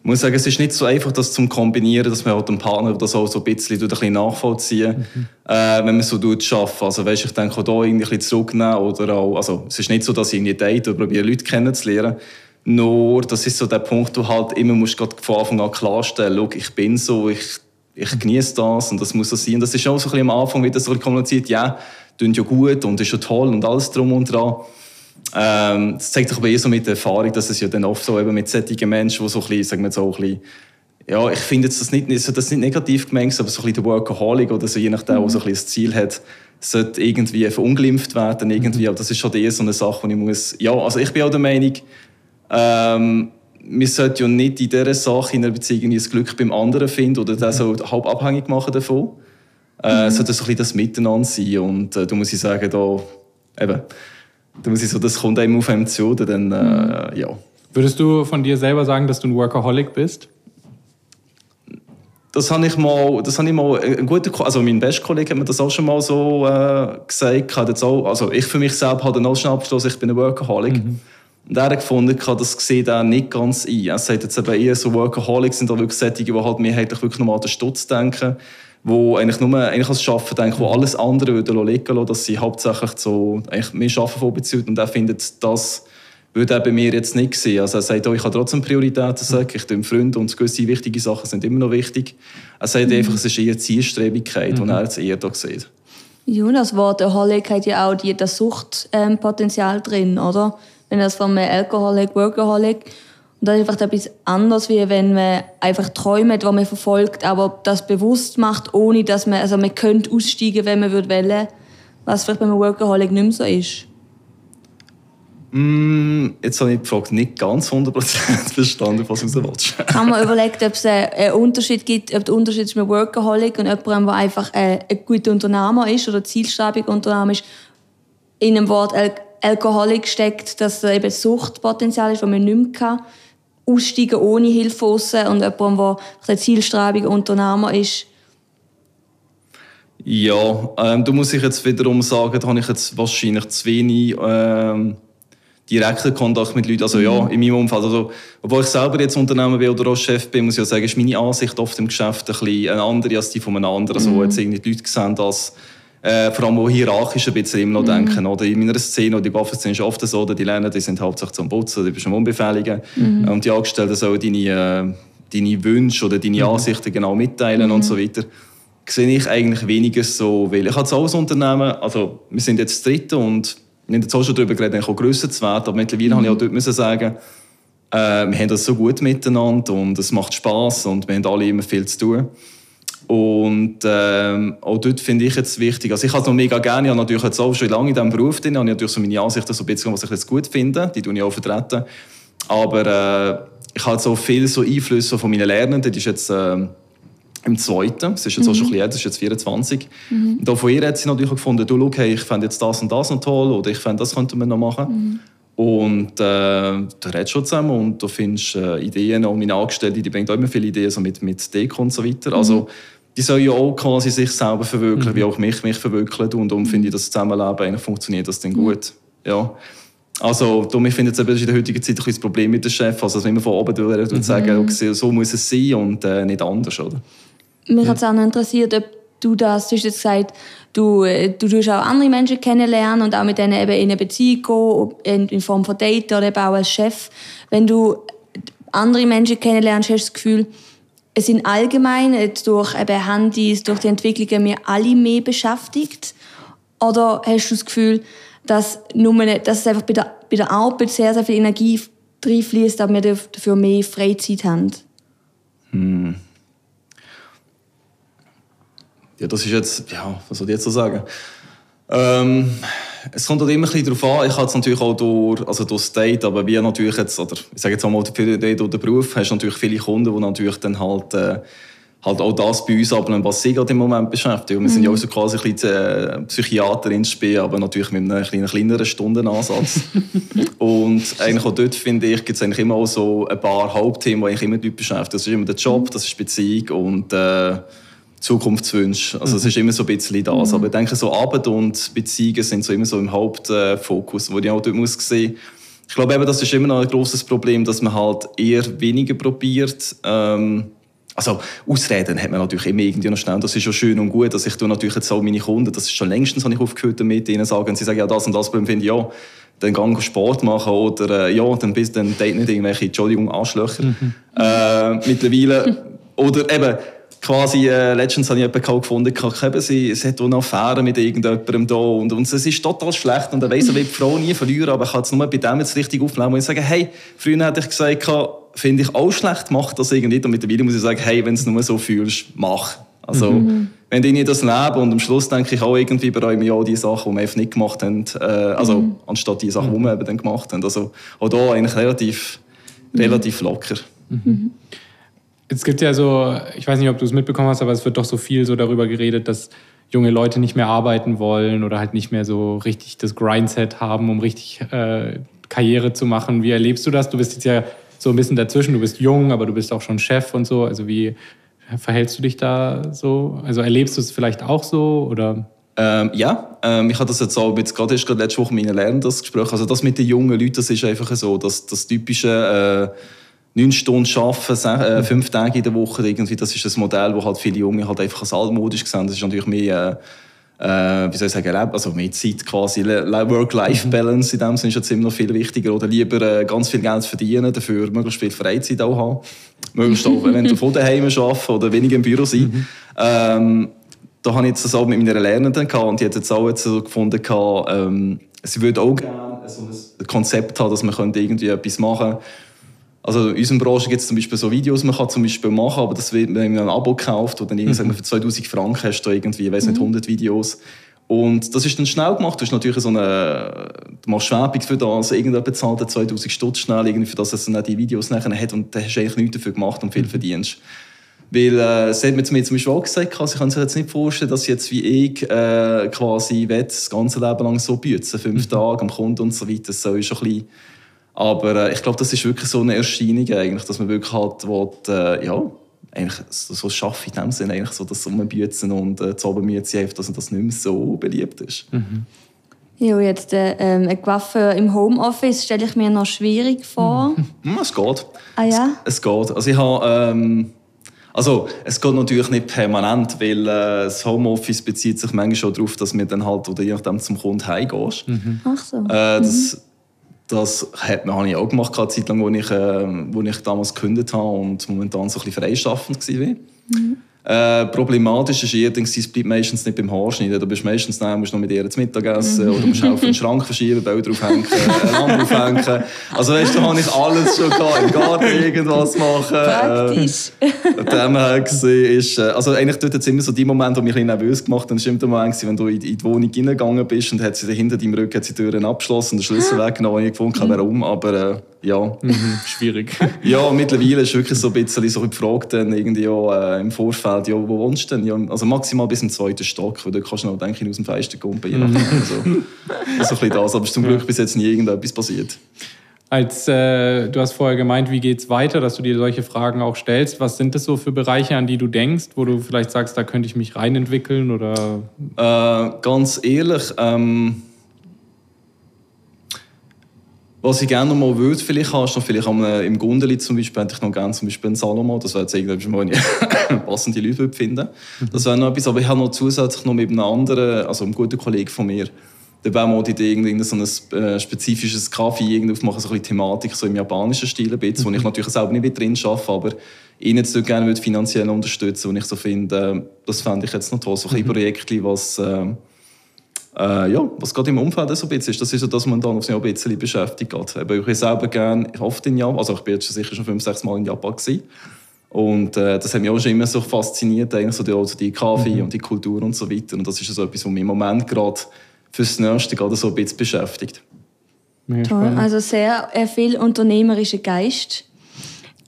ich muss sagen, es ist nicht so einfach, das zu kombinieren, dass man halt den Partner das auch so ein bisschen, ein bisschen nachvollziehen mhm. äh, wenn man so arbeiten. Also weißt, ich denke auch da irgendwie ein bisschen zurücknehmen oder auch, also es ist nicht so, dass ich irgendwie date oder probiere, Leute kennenzulernen. Nur, das ist so der Punkt, wo du halt immer musst von Anfang an klarstellen, schau, ich bin so, ich, ich genieße das und das muss so sein. Das ist auch so ein bisschen am Anfang wieder so kommuniziert, ja, tun ja gut und ist ja toll und alles drum und dran. Ähm, das zeigt sich aber eher so mit der Erfahrung, dass es ja dann oft so eben mit solchen Menschen, die so ein bisschen, sagen wir so ein bisschen, ja, ich finde jetzt das nicht, das nicht negativ gemeint, aber so ein bisschen der Workaholic oder so, je nachdem, mhm. wo so ein bisschen das Ziel hat, sollte irgendwie verunglimpft werden irgendwie, mhm. aber das ist schon eher so eine Sache, die ich muss, ja, also ich bin auch der Meinung, ähm, wir sollten ja nicht in dieser Sache in einer Beziehung das Glück beim anderen finden oder das so halb abhängig machen davon. Äh, mhm. sollte so ein bisschen das Miteinander sein und äh, da muss ich sagen, da eben, da muss ich so, das kommt einem auf einem zu, dann, äh, mhm. ja. Würdest du von dir selber sagen, dass du ein Workaholic bist? Das habe ich mal, das habe ich mal, ein guter, also mein bester Kollege hat mir das auch schon mal so äh, gesagt. Hat jetzt auch, also ich für mich selbst habe dann auch schon abgeschlossen, ich bin ein Workaholic. Mhm. Und er hat gefunden, das sieht er nicht ganz ein. Er sagt jetzt eben eher so Workaholics sind da wirklich solche, die halt mehrheitlich wirklich nochmal an den Stutz denken wo eigentlich nur eigentlich ans Arbeiten denken, wo alles andere würde liegen lassen, dass sie hauptsächlich so eigentlich mehr Arbeiten vorbeziehen und er findet, das würde er bei mir jetzt nicht sehen. Also er sagt, oh, ich habe trotzdem Prioritäten, sage ich, dem Freund und gewisse wichtige Sachen sind immer noch wichtig. Er sagt mhm. einfach, es ist eher Zielstrebigkeit, mhm. die er jetzt eher da sieht. Ja, das Wort Workaholic hat ja auch die, das Suchtpotenzial drin, oder? Wenn das von einem Alkoholic, Workaholic und das ist einfach etwas anderes, wie wenn man einfach träumt, was man verfolgt, aber das bewusst macht, ohne dass man, also man könnte aussteigen, wenn man würde wollen, was vielleicht bei einem Workaholic nicht mehr so ist. Mm, jetzt habe ich die Frage nicht ganz 100% [LAUGHS] verstanden, was du willst. Haben wir überlegt, ob es einen Unterschied gibt, ob der Unterschied zwischen einem Workaholic und jemandem, der einfach ein, guter Unternehmer ist oder zielstrebiger Unternehmer ist, in dem Wort Al Alkoholik steckt, dass da eben Suchtpotenzial ist, das man nicht mehr kann, aussteigen ohne Hilfe aussen und jemandem, der ein zielstrebiger Unternehmer ist. Ja, ähm, da muss ich jetzt wiederum sagen, da habe ich jetzt wahrscheinlich zu wenig... Ähm direkten Kontakt mit Leuten. Also ja, mhm. in meinem Umfeld. Also, obwohl ich selber jetzt Unternehmer bin oder auch Chef bin, muss ich ja sagen, ist meine Ansicht oft im Geschäft ein bisschen eine andere als die von einem anderen. Also, mhm. wo jetzt irgendwie die Leute sehen, dass äh, vor allem wo hierarchisch ein bisschen immer noch mhm. denken. Oder in meiner Szene, oder die Waffenszene ist oft so, die lernen, die sind hauptsächlich zum Putzen, die bist am Unbefehligen. Mhm. Und die Angestellten sollen deine, äh, deine Wünsche oder deine mhm. Ansichten genau mitteilen und so mhm. weiter sehe ich eigentlich weniger so, weil ich habe als Unternehmen, also wir sind jetzt dritte und wir haben jetzt auch schon darüber geredet, auch grösser zu werden, aber mittlerweile mhm. habe ich auch dort müssen sagen, äh, wir haben das so gut miteinander und es macht Spaß und wir haben alle immer viel zu tun. Und ähm, auch dort finde ich jetzt wichtig, also ich habe es noch mega gerne, ich habe natürlich jetzt auch schon lange in diesem Beruf drin, habe ich natürlich so meine Ansichten, so ein bisschen, was ich jetzt gut finde, die tue ich auch vertreten. Aber äh, ich habe so viel so Einflüsse von meinen Lernenden, das ist jetzt... Äh, im zweiten, es ist jetzt mhm. auch schon ein bisschen, das ist jetzt 24. Mhm. Und auch von ihr hat sie natürlich gefunden, du, schau, hey, ich fände jetzt das und das noch toll oder ich fände, das könnten wir noch machen. Mhm. Und äh, du redest schon zusammen und du findest äh, Ideen, auch meine Angestellte, die bringt auch immer viele Ideen so mit, mit Deko und so weiter. Also, mhm. Die sollen ja auch quasi sich selber verwirklichen, mhm. wie auch mich, mich verwirklichen. Und darum finde ich, dass das Zusammenleben eigentlich funktioniert das dann gut. Ja. Also, darum, ich finde jetzt in der heutigen Zeit ein das Problem mit dem Chef, also dass man immer von oben durch und sagen, okay, so muss es sein und äh, nicht anders, oder? Mich ja. hat es auch noch interessiert, ob du das, du hast jetzt gesagt, du, äh, du tust auch andere Menschen kennenlernen und auch mit denen eben in eine Beziehung gehen, in Form von Date oder eben auch als Chef. Wenn du andere Menschen kennenlernst, hast du das Gefühl, es sind allgemein jetzt durch eben Handys, durch die Entwicklungen wir alle mehr beschäftigt? Oder hast du das Gefühl, dass, nur, dass es einfach bei der, bei der Arbeit sehr, sehr viel Energie reinfließt, aber wir dafür mehr Freizeit haben? Hm. Ja, das ist jetzt, ja, was soll ich jetzt so sagen? Ähm, es kommt halt immer ein bisschen darauf an. Ich habe es natürlich auch durch, also durch State, aber wie natürlich jetzt, oder ich sage jetzt einmal, durch den Beruf, hast du natürlich viele Kunden, die natürlich dann halt, äh, halt auch das bei uns abnehmen, was sie gerade im Moment beschäftigen. Wir mhm. sind ja auch so quasi ein bisschen äh, Psychiater ins Spiel, aber natürlich mit einem kleinen, kleineren Stundenansatz. [LAUGHS] und eigentlich auch dort, finde ich, gibt es eigentlich immer auch so ein paar Hauptthemen, die eigentlich immer die Leute beschäftigen. Das ist immer der Job, das ist Beziehung und äh, Zukunftswünsche. Also es ist immer so ein bisschen das. Mhm. Aber ich denke, so Arbeit und Beziehungen sind so immer so im Hauptfokus, wo ich auch dort muss sehen. Ich glaube eben, das ist immer noch ein großes Problem, dass man halt eher weniger probiert. Ähm, also Ausreden hat man natürlich immer irgendwie noch schnell. Das ist schon schön und gut. dass ich tue natürlich jetzt auch meine Kunden, das ist schon längstens habe ich aufgehört damit, ihnen sagen, sie sagen ja das und das Problem finde ich ja, dann gang Sport machen oder äh, ja, dann bist dann date nicht irgendwelche Entschuldigung Arschlöcher. Mhm. Äh, mittlerweile [LAUGHS] oder eben quasi, äh, letztens habe ich jemanden gefunden, eben, sie, sie hat eine Affäre mit irgendjemandem da und, und es ist total schlecht und er weiss, er will die Frau nie verlieren, aber ich kann es nur bei dem jetzt richtig aufnehmen und sagen, hey, früher hätte ich gesagt, finde ich auch schlecht, mach das irgendwie und mittlerweile muss ich sagen, hey, wenn du es nur so fühlst, mach. Also, mhm. wenn ich das lebe und am Schluss denke ich auch irgendwie bereue ich auch die Sachen, die wir einfach nicht gemacht haben, äh, also mhm. anstatt die Sachen, die wir eben dann gemacht haben. Also auch da eigentlich relativ, mhm. relativ locker. Es gibt ja so, ich weiß nicht, ob du es mitbekommen hast, aber es wird doch so viel so darüber geredet, dass junge Leute nicht mehr arbeiten wollen oder halt nicht mehr so richtig das Grindset haben, um richtig äh, Karriere zu machen. Wie erlebst du das? Du bist jetzt ja so ein bisschen dazwischen. Du bist jung, aber du bist auch schon Chef und so. Also wie verhältst du dich da so? Also erlebst du es vielleicht auch so oder? Ähm, ja, ähm, ich habe das jetzt auch jetzt gerade erst gerade letzte Woche mit meinen Lernenden Gespräch. Also das mit den jungen Leuten, das ist einfach so, dass das typische äh, neun Stunden arbeiten, äh, fünf Tage in der Woche, irgendwie, das ist ein Modell, das halt viele Junge halt einfach als altmodisch sehen. Das ist natürlich mehr, äh, äh, wie soll ich sagen, also mehr Zeit quasi, Work-Life-Balance in dem Sinne ist ja ziemlich noch viel wichtiger. Oder lieber äh, ganz viel Geld verdienen, dafür möglichst viel Freizeit auch haben. Möglichst auch, wenn du von daheim arbeiten oder weniger im Büro sein. Mhm. Ähm, da habe ich jetzt das auch mit meiner Lernenden gehabt und die hat jetzt auch jetzt so gefunden, gehabt, ähm, sie würde auch gerne so ein Konzept haben, dass man könnte irgendwie etwas machen könnte. Also in unserer Branche gibt es zum Beispiel so Videos, man kann zum Beispiel machen, aber das wird, wenn man ein Abo kauft, oder dann mhm. für 2000 Franken hast du irgendwie, ich weiß nicht, 100 mhm. Videos. Und das ist dann schnell gemacht. Du hast natürlich so eine, du machst Werbung für das, irgendjemand bezahlt 2000 Stutz schnell irgendwie für das, dass er die Videos nachher hat und dann hast du eigentlich nichts dafür gemacht und viel mhm. verdienst. Weil, äh, sie hat mir zum Beispiel auch gesagt, sie kann sich jetzt nicht vorstellen, dass jetzt wie ich äh, quasi das ganze Leben lang so bützen, fünf. Tage am Kunden und so weiter. Das soll schon ein bisschen aber äh, ich glaube, das ist wirklich so eine Erscheinung, eigentlich, dass man wirklich halt will, äh, ja, eigentlich so, so schaffe in dem Sinne, eigentlich so das Rumbieten und äh, das Obermieten, dass das nicht mehr so beliebt ist. Mhm. Ja, jetzt äh, ähm, eine Waffe im Homeoffice stelle ich mir noch schwierig vor. Mhm. Es geht. Ah ja? Es, es geht. Also ich habe... Ähm, also, es geht natürlich nicht permanent, weil äh, das Homeoffice bezieht sich manchmal schon darauf, dass man dann halt oder je nachdem zum Kunden heimgehst. Mhm. Ach so. Äh, das, mhm. Das hat, habe ich auch gemacht, eine Zeit lang, als ich, äh, wo ich damals gekündigt habe und momentan so ein bisschen freischaffend war. Mhm. Äh, problematisch ist allerdings, es bleibt meistens nicht beim Haarschneiden. Du bist meistens dann, musst noch mit ihr zu Mittag essen oder musst auf den Schrank verschieben, Bälle draufhängen, eine Lampe aufhängen. Also weißt du, da habe ich alles schon gehabt, im Garten irgendwas machen. Praktisch. Äh, dem her gesehen ist, äh, also eigentlich tut jetzt immer so die Momente, die mich ein bisschen nervös gemacht haben, war immer der Moment, wenn du in die Wohnung reingegangen bist und hat sie hinter deinem Rücken hat sie die Türen abgeschlossen und den Schlüssel weggenommen. Ich gefunden, mhm. warum, aber äh, ja. Mhm, schwierig. [LAUGHS] ja, mittlerweile ist wirklich so ein bisschen so gefragt dann irgendwie auch, äh, im Vorfeld, ja, wo wohnst du denn? Ja, also maximal bis im zweiten Stock, weil da kannst du noch, denke ich, aus dem Fenster kumpen. Mhm. Also, so ein bisschen das, aber es ist zum Glück bis jetzt nie irgendetwas passiert. Als äh, du hast vorher gemeint, wie geht es weiter, dass du dir solche Fragen auch stellst. Was sind das so für Bereiche, an die du denkst, wo du vielleicht sagst, da könnte ich mich reinentwickeln oder? Äh, ganz ehrlich, ähm, was ich gerne noch mal würde, vielleicht hast du vielleicht einem, im Gundeli zum Beispiel, hätte ich noch gerne zum Beispiel einen Salomo, das wäre jetzt irgendetwas, wo ich [LAUGHS] passende Leute finden Das wäre noch etwas, aber ich habe noch zusätzlich noch mit einem anderen, also einem guten Kollegen von mir, da wäre mal die Idee, irgendwie so ein äh, spezifisches Kaffee irgendwie aufmachen, so ein bisschen Thematik, so im japanischen Stil ein bisschen, wo ich mhm. natürlich selber nicht mit drin arbeite, aber ihn jetzt so gerne würde finanziell unterstützen und ich so finde, äh, das fände ich jetzt noch toll, so ein mhm. Projekt, was... Äh, äh, ja, was gerade im Umfeld so ein bisschen ist, das ist so, dass man dann auf sich ein bisschen beschäftigt geht. ich bin selber gerne oft in Japan, also ich bin jetzt sicher schon fünf, sechs Mal in Japan gewesen. Und äh, das hat mich auch schon immer so fasziniert, eigentlich so die, also die Kaffee mhm. und die Kultur und so weiter. Und das ist so etwas, was mich im Moment gerade fürs Nächste gerade so ein bisschen beschäftigt. Toll, also sehr äh, viel unternehmerischer Geist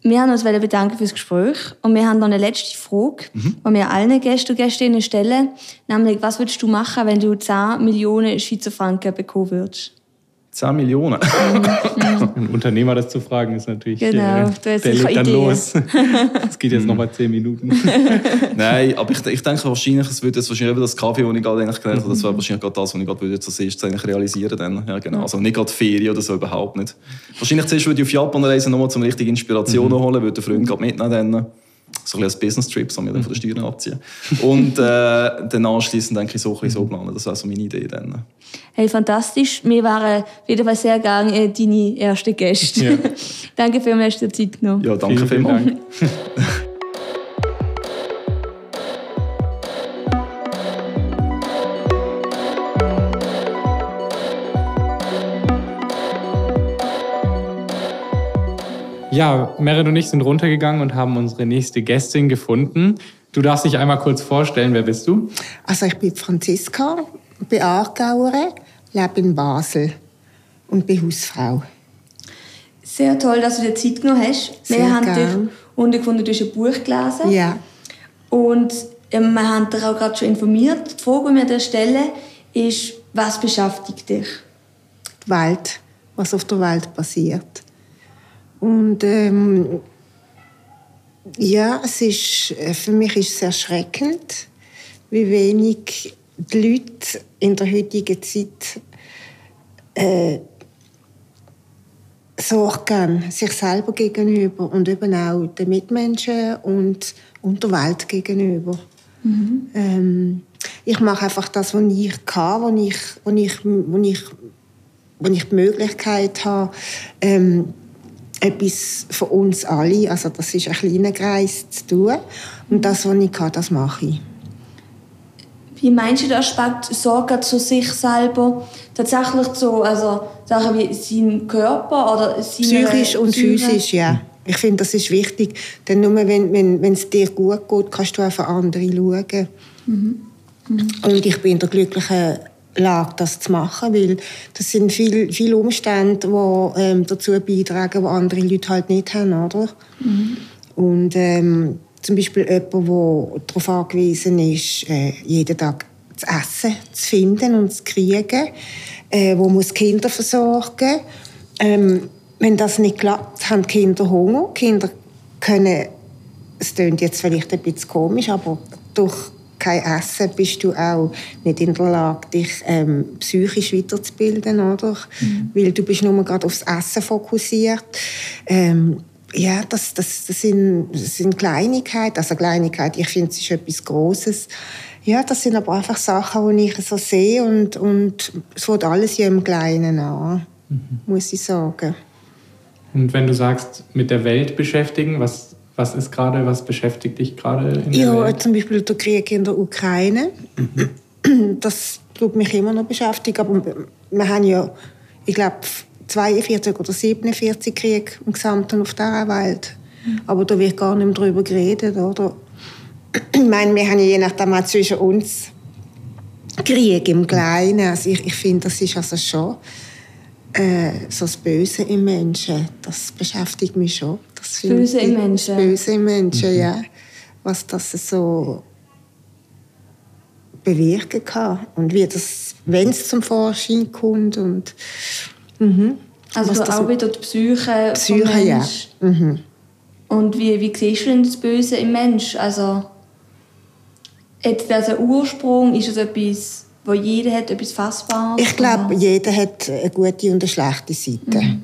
wir haben uns bedanken fürs Gespräch und wir haben noch eine letzte Frage, mhm. die wir allen Gästen und Gästinnen stellen, nämlich was würdest du machen, wenn du 10 Millionen Schweizer Franken bekommen würdest? 10 Millionen. [LAUGHS] Ein Unternehmer das zu fragen, ist natürlich. Genau, äh, der legt dann Idee. los. Es geht jetzt noch mal 10 Minuten. [LAUGHS] Nein, aber ich, ich denke wahrscheinlich, es würde jetzt wahrscheinlich das Kaffee, das ich gerade eigentlich gelernt habe, das wäre wahrscheinlich gerade das, was ich gerade würde erstes eigentlich realisieren dann. Ja, genau. Also nicht gerade Ferien oder so, überhaupt nicht. Wahrscheinlich zuerst würde ich auf Japan reisen, nochmal zum richtige Inspirationen mhm. holen, würde den Freund gerade mitnehmen dann so ein als Business-Trip, so wir dann von den Steuern abziehen. Und äh, dann anschließend denke ich so ein so planen. Das wäre so meine Idee dann. Hey, fantastisch. Wir waren wieder mal sehr gerne äh, deine erste Gäste. Ja. [LAUGHS] danke vielmals, dass du Zeit genommen Ja, danke vielen, vielmals. [LAUGHS] Ja, Merit und ich sind runtergegangen und haben unsere nächste Gästin gefunden. Du darfst dich einmal kurz vorstellen, wer bist du? Also ich bin Franziska, bin Aargauerin, lebe in Basel und bin Hausfrau. Sehr toll, dass du dir Zeit genommen hast. Sehr wir haben dich untergefunden, du hast ein Buch gelesen. Ja. Und ähm, wir haben dich auch gerade schon informiert. Die Frage, die wir dir stellen, ist, was beschäftigt dich? Die Welt, was auf der Welt passiert. Und ähm, ja, es ist, äh, für mich ist es erschreckend, wie wenig die Leute in der heutigen Zeit äh, Sorge sich selber gegenüber und eben auch den Mitmenschen und, und der Welt gegenüber. Mhm. Ähm, ich mache einfach das, was ich kann, was ich, was ich, was ich, was ich die Möglichkeit habe, ähm, etwas für uns alle, also das ist ein kleiner Kreis zu tun. Und das, was ich kann, das mache ich. wie meinst du den Aspekt Sorge zu sich selber? Tatsächlich so, also Sachen wie sein Körper oder seine Psychisch und Psyche. physisch, ja. Ich finde, das ist wichtig. Denn nur wenn, wenn, wenn es dir gut geht, kannst du auf andere schauen. Mhm. Mhm. Und ich bin in der glücklichen Lage, das zu machen, weil das sind viele, viele Umstände, die ähm, dazu beitragen, die andere Leute halt nicht haben, oder? Mhm. Und ähm, zum Beispiel jemand, der darauf angewiesen ist, äh, jeden Tag zu essen zu finden und zu kriegen, äh, wo muss Kinder versorgen. Ähm, wenn das nicht klappt, haben Kinder Hunger. Kinder können, es klingt jetzt vielleicht ein bisschen komisch, aber durch kein Essen bist du auch nicht in der Lage, dich ähm, psychisch weiterzubilden, oder? Mhm. Weil du bist nur gerade aufs Essen fokussiert. Ähm, ja, das, das, das, sind, das sind Kleinigkeiten, also Kleinigkeit, ich finde, es ist etwas Großes. Ja, das sind aber einfach Sachen, die ich so sehe und, und es wird alles ja im Kleinen an, mhm. muss ich sagen. Und wenn du sagst, mit der Welt beschäftigen, was, was ist gerade, was beschäftigt dich gerade in der ja, Welt? zum Beispiel der Krieg in der Ukraine. Mhm. Das tut mich immer noch beschäftigen. Aber wir haben ja, ich glaube, 42 oder 47 Kriege im Gesamten auf dieser Welt. Mhm. Aber da wird gar nicht mehr darüber geredet, oder? Ich meine, wir haben ja je nachdem auch zwischen uns Krieg im Kleinen. Also ich, ich finde, das ist also schon äh, so das Böse im Menschen. Das beschäftigt mich schon. Das Böse im Menschen? Das Böse im Menschen, mhm. ja. Was das so bewirken kann und wie das, wenn es zum Vorschein kommt und mhm. Also auch wieder die Psyche, Psyche ja. Mhm. Und wie, wie siehst du denn das Böse im Mensch? Also jetzt also Ursprung, ist es etwas, wo jeder hat, etwas Fassbares? Ich glaube, jeder hat eine gute und eine schlechte Seite. Mhm.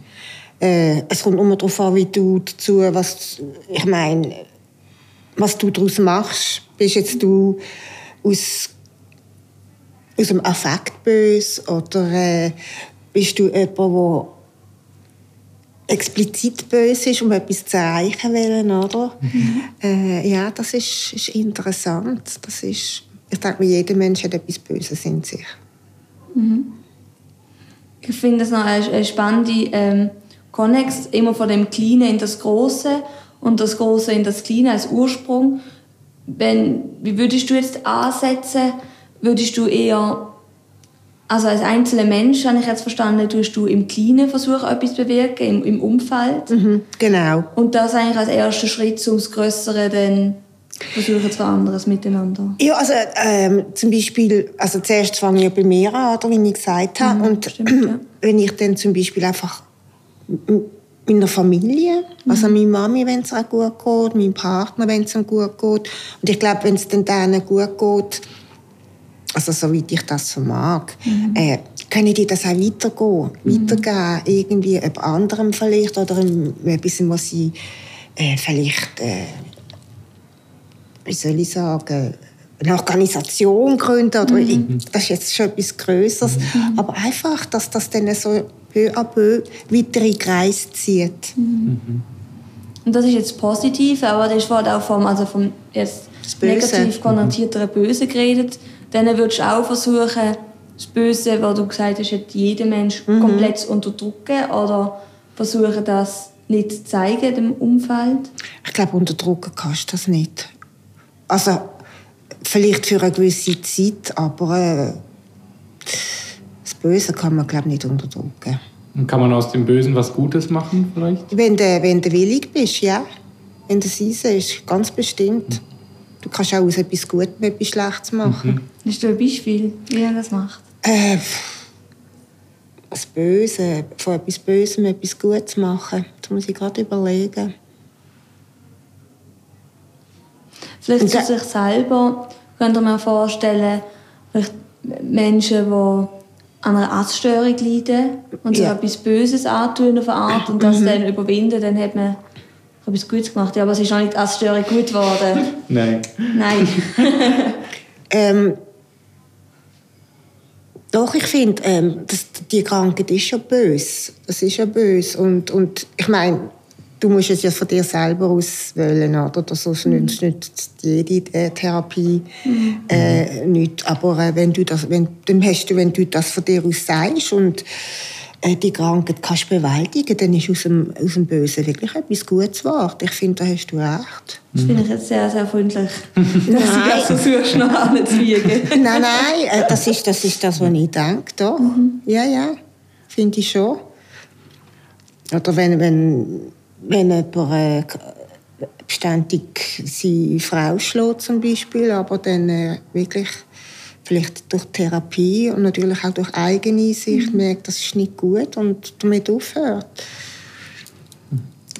Äh, es kommt immer darauf an, wie du dazu, was, ich meine, was du daraus machst. Bist jetzt du aus, aus dem Affekt böse oder äh, bist du jemand, der explizit böse ist, um etwas zu erreichen will, oder? Mhm. Äh, ja, das ist, ist, interessant. Das ist, ich denke, jeder Mensch hat etwas Böses in sich. Mhm. Ich finde das noch eine, eine spannende ähm, Konnex, immer von dem Kleinen in das Große und das Große in das Kleine als Ursprung. Wenn, wie würdest du jetzt ansetzen? Würdest du eher also als einzelner Mensch, habe ich jetzt verstanden, tust du im Kleinen versuchen, etwas zu bewirken, im, im Umfeld. Mhm, genau. Und das eigentlich als erster Schritt, um das Größere dann versuchen zu verändern miteinander. Ja, also ähm, zum Beispiel, also zuerst fange ich bei mir an, oder, wie ich gesagt habe. Mhm, und stimmt, ja. [CLEARS THROAT] wenn ich dann zum Beispiel einfach meiner Familie, mhm. also meine Mami, wenn es auch gut geht, meinem Partner, wenn es ihm gut geht. Und ich glaube, wenn es dann denen gut geht, also soweit ich das so mag, mhm. äh, können die das auch weitergehen, mhm. weitergeben, irgendwie jemand anderem vielleicht oder etwas, was sie äh, vielleicht, äh, wie soll ich sagen, eine Organisation gründen oder mhm. das ist jetzt schon etwas Größeres, mhm. aber einfach, dass das dann so peu à peu weitere Kreise zieht. Mhm. Und das ist jetzt positiv, aber das war auch vom, also vom jetzt negativ konnotierteren Böse geredet dann würdest du auch versuchen, das Böse, was du gesagt hast, hat jeder Mensch mhm. komplett zu unterdrücken oder versuchen, das nicht zu zeigen dem Umfeld? Ich glaube, unterdrücken kannst du das nicht. Also, vielleicht für eine gewisse Zeit, aber äh, Böse kann man, glaube nicht unterdrücken. Und kann man aus dem Bösen was Gutes machen, vielleicht? Wenn du, wenn du willig bist, ja. Wenn du es ist, ganz bestimmt. Mhm. Du kannst auch aus etwas Gutem etwas Schlechtes machen. Mhm. Hast du ein Beispiel, wie er das macht? Äh, das Böse, von etwas Bösem etwas Gutes machen. Das muss ich gerade überlegen. Vielleicht zu sich selber könnt ihr mir vorstellen, vielleicht Menschen, die an einer Essstörung leiden und sich ja. etwas Böses antun auf eine Art und das mhm. dann überwinden, dann hat man etwas Gutes gemacht. Ja, aber es ist noch nicht als Störung gut geworden. [LAUGHS] Nein. Nein. [LAUGHS] ähm, doch, ich finde, ähm, die Krankheit ist ja böse. Das ist ja böse. Und, und ich meine, du musst es ja von dir selber aus wollen, oder? Das sonst mhm. nützt nicht jede äh, Therapie mhm. äh, nicht. Aber äh, wenn du das, wenn, dann hast du, wenn du das von dir aus sagst und äh, die Krankheit kannst bewältigen, dann ist aus dem, aus dem Bösen wirklich etwas Gutes geworden. Ich finde, da hast du recht. Das finde ich jetzt sehr, sehr freundlich, [LAUGHS] dass du das versuchst, noch anzuwiegen. [LAUGHS] nein, nein, äh, das ist, das ist das, was ich denke. Doch. Mhm. Ja, ja, finde ich schon. Oder wenn, wenn, wenn jemand äh, beständig seine Frau schlägt zum Beispiel, aber dann äh, wirklich vielleicht durch Therapie und natürlich auch durch eigene Sicht mhm. merkt, das ist nicht gut und damit aufhört.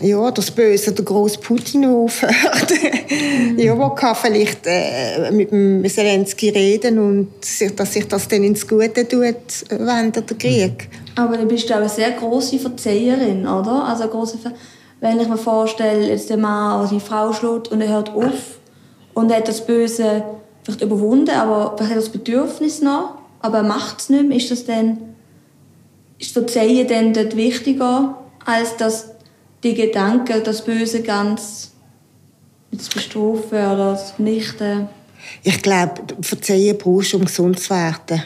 Ja, das Böse, der große Putin aufhört. Mhm. ja, wo kann vielleicht äh, mit dem Zelensky reden und dass sich das dann ins Gute tut, während der Krieg. Aber du bist auch eine sehr große Verzeiherin, oder? Also große Ver wenn ich mir vorstelle, jetzt der Mann seine Frau schlägt und er hört auf und er hat das Böse vielleicht überwunden, aber vielleicht hat er das Bedürfnis noch, aber er macht es nicht mehr, ist das dann, ist Verzeihen dann dort wichtiger, als dass die Gedanken, das Böse ganz zu bestrafen oder zu vernichten? Ich glaube, Verzeihen brauchst du, um gesund zu werden.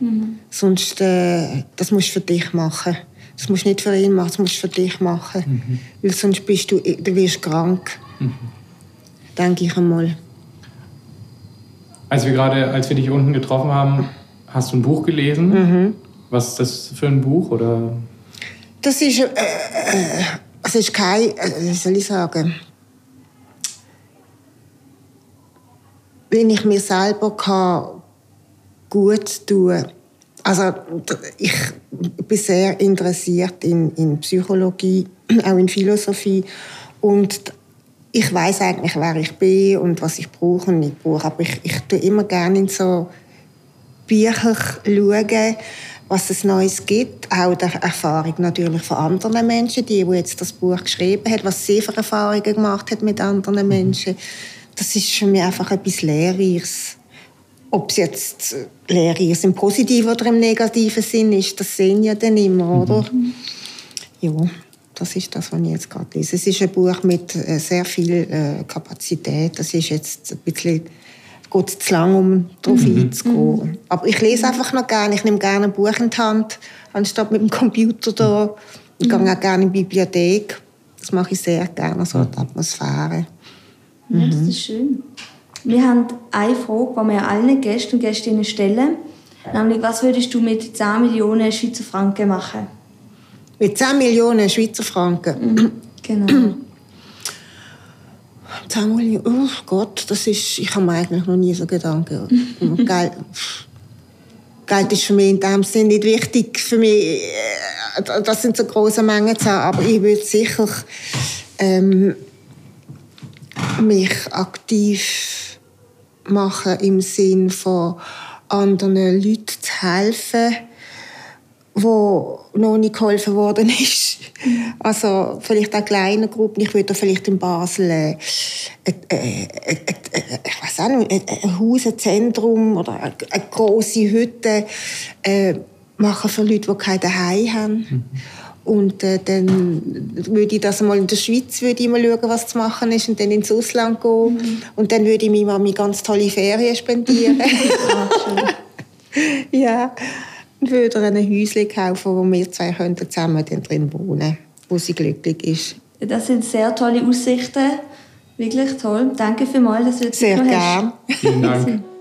Mhm. Sonst, äh, das musst du für dich machen. Das musst du nicht für ihn machen, das musst du für dich machen. Mhm. Weil sonst bist du, du wirst krank. Mhm. Denke ich einmal. Als wir gerade, als wir dich unten getroffen haben, hast du ein Buch gelesen. Mhm. Was ist das für ein Buch? Oder? Das ist, äh, äh, es ist kein, äh, soll ich sagen, wenn ich mir selber kann gut tun also ich bin sehr interessiert in, in Psychologie, [CLEARS THROAT] auch in Philosophie und ich weiß eigentlich, wer ich bin und was ich brauche und nicht brauche. Aber ich, ich tue immer gerne in so Bücher schauen, was es Neues gibt. Auch der Erfahrung natürlich von anderen Menschen, die, die jetzt das Buch geschrieben hat, was sie für Erfahrungen gemacht hat mit anderen Menschen. Das ist für mich einfach etwas Lehrreiches. Ob es jetzt Lehrreiches im positiven oder im negativen Sinn ist, das sehen ja dann immer, oder? Mhm. Ja. Das ist das, was ich jetzt gerade lese. Es ist ein Buch mit äh, sehr viel äh, Kapazität. Das ist jetzt ein bisschen geht zu lang, um darauf mhm. einzugehen. Mhm. Aber ich lese einfach noch gerne. Ich nehme gerne ein Buch in die Hand, anstatt mit dem Computer da. Ich mhm. gehe auch gerne in die Bibliothek. Das mache ich sehr gerne, so die Atmosphäre. Mhm. Ja, das ist schön. Wir haben eine Frage, die wir allen Gästen und Gästinnen stellen. Nämlich, was würdest du mit 10 Millionen Schweizer Franken machen? Mit 10 Millionen Schweizer Franken. Mhm. Genau. [CLEARS THROAT] 10 Millionen, oh Gott, das ist, ich habe mir eigentlich noch nie so Gedanken. [LAUGHS] Geld, Geld ist für mich in dem Sinne nicht wichtig. Für mich, äh, das sind so große Mengen zu haben, aber ich würde sicher ähm, mich aktiv machen im Sinn von anderen Leuten zu helfen wo noch nicht geholfen worden ist. Also vielleicht auch kleine Gruppen. Ich würde vielleicht in Basel äh, äh, äh, ich weiß auch nicht, ein Haus, ein Zentrum oder eine, eine große Hütte äh, machen für Leute, die kein Zuhause haben. Mhm. Und äh, dann würde ich das mal in der Schweiz würde ich mal schauen, was zu machen ist und dann ins Ausland gehen. Mhm. Und dann würde ich meiner Mami ganz tolle Ferien spendieren. [LAUGHS] [LAUGHS] ja würde ein Häuschen kaufen, wo wir zwei könnten zusammen drin wohnen wo sie glücklich ist. Das sind sehr tolle Aussichten. Wirklich toll. Danke vielmals, dass du jetzt Sehr gerne. Vielen Dank. [LAUGHS]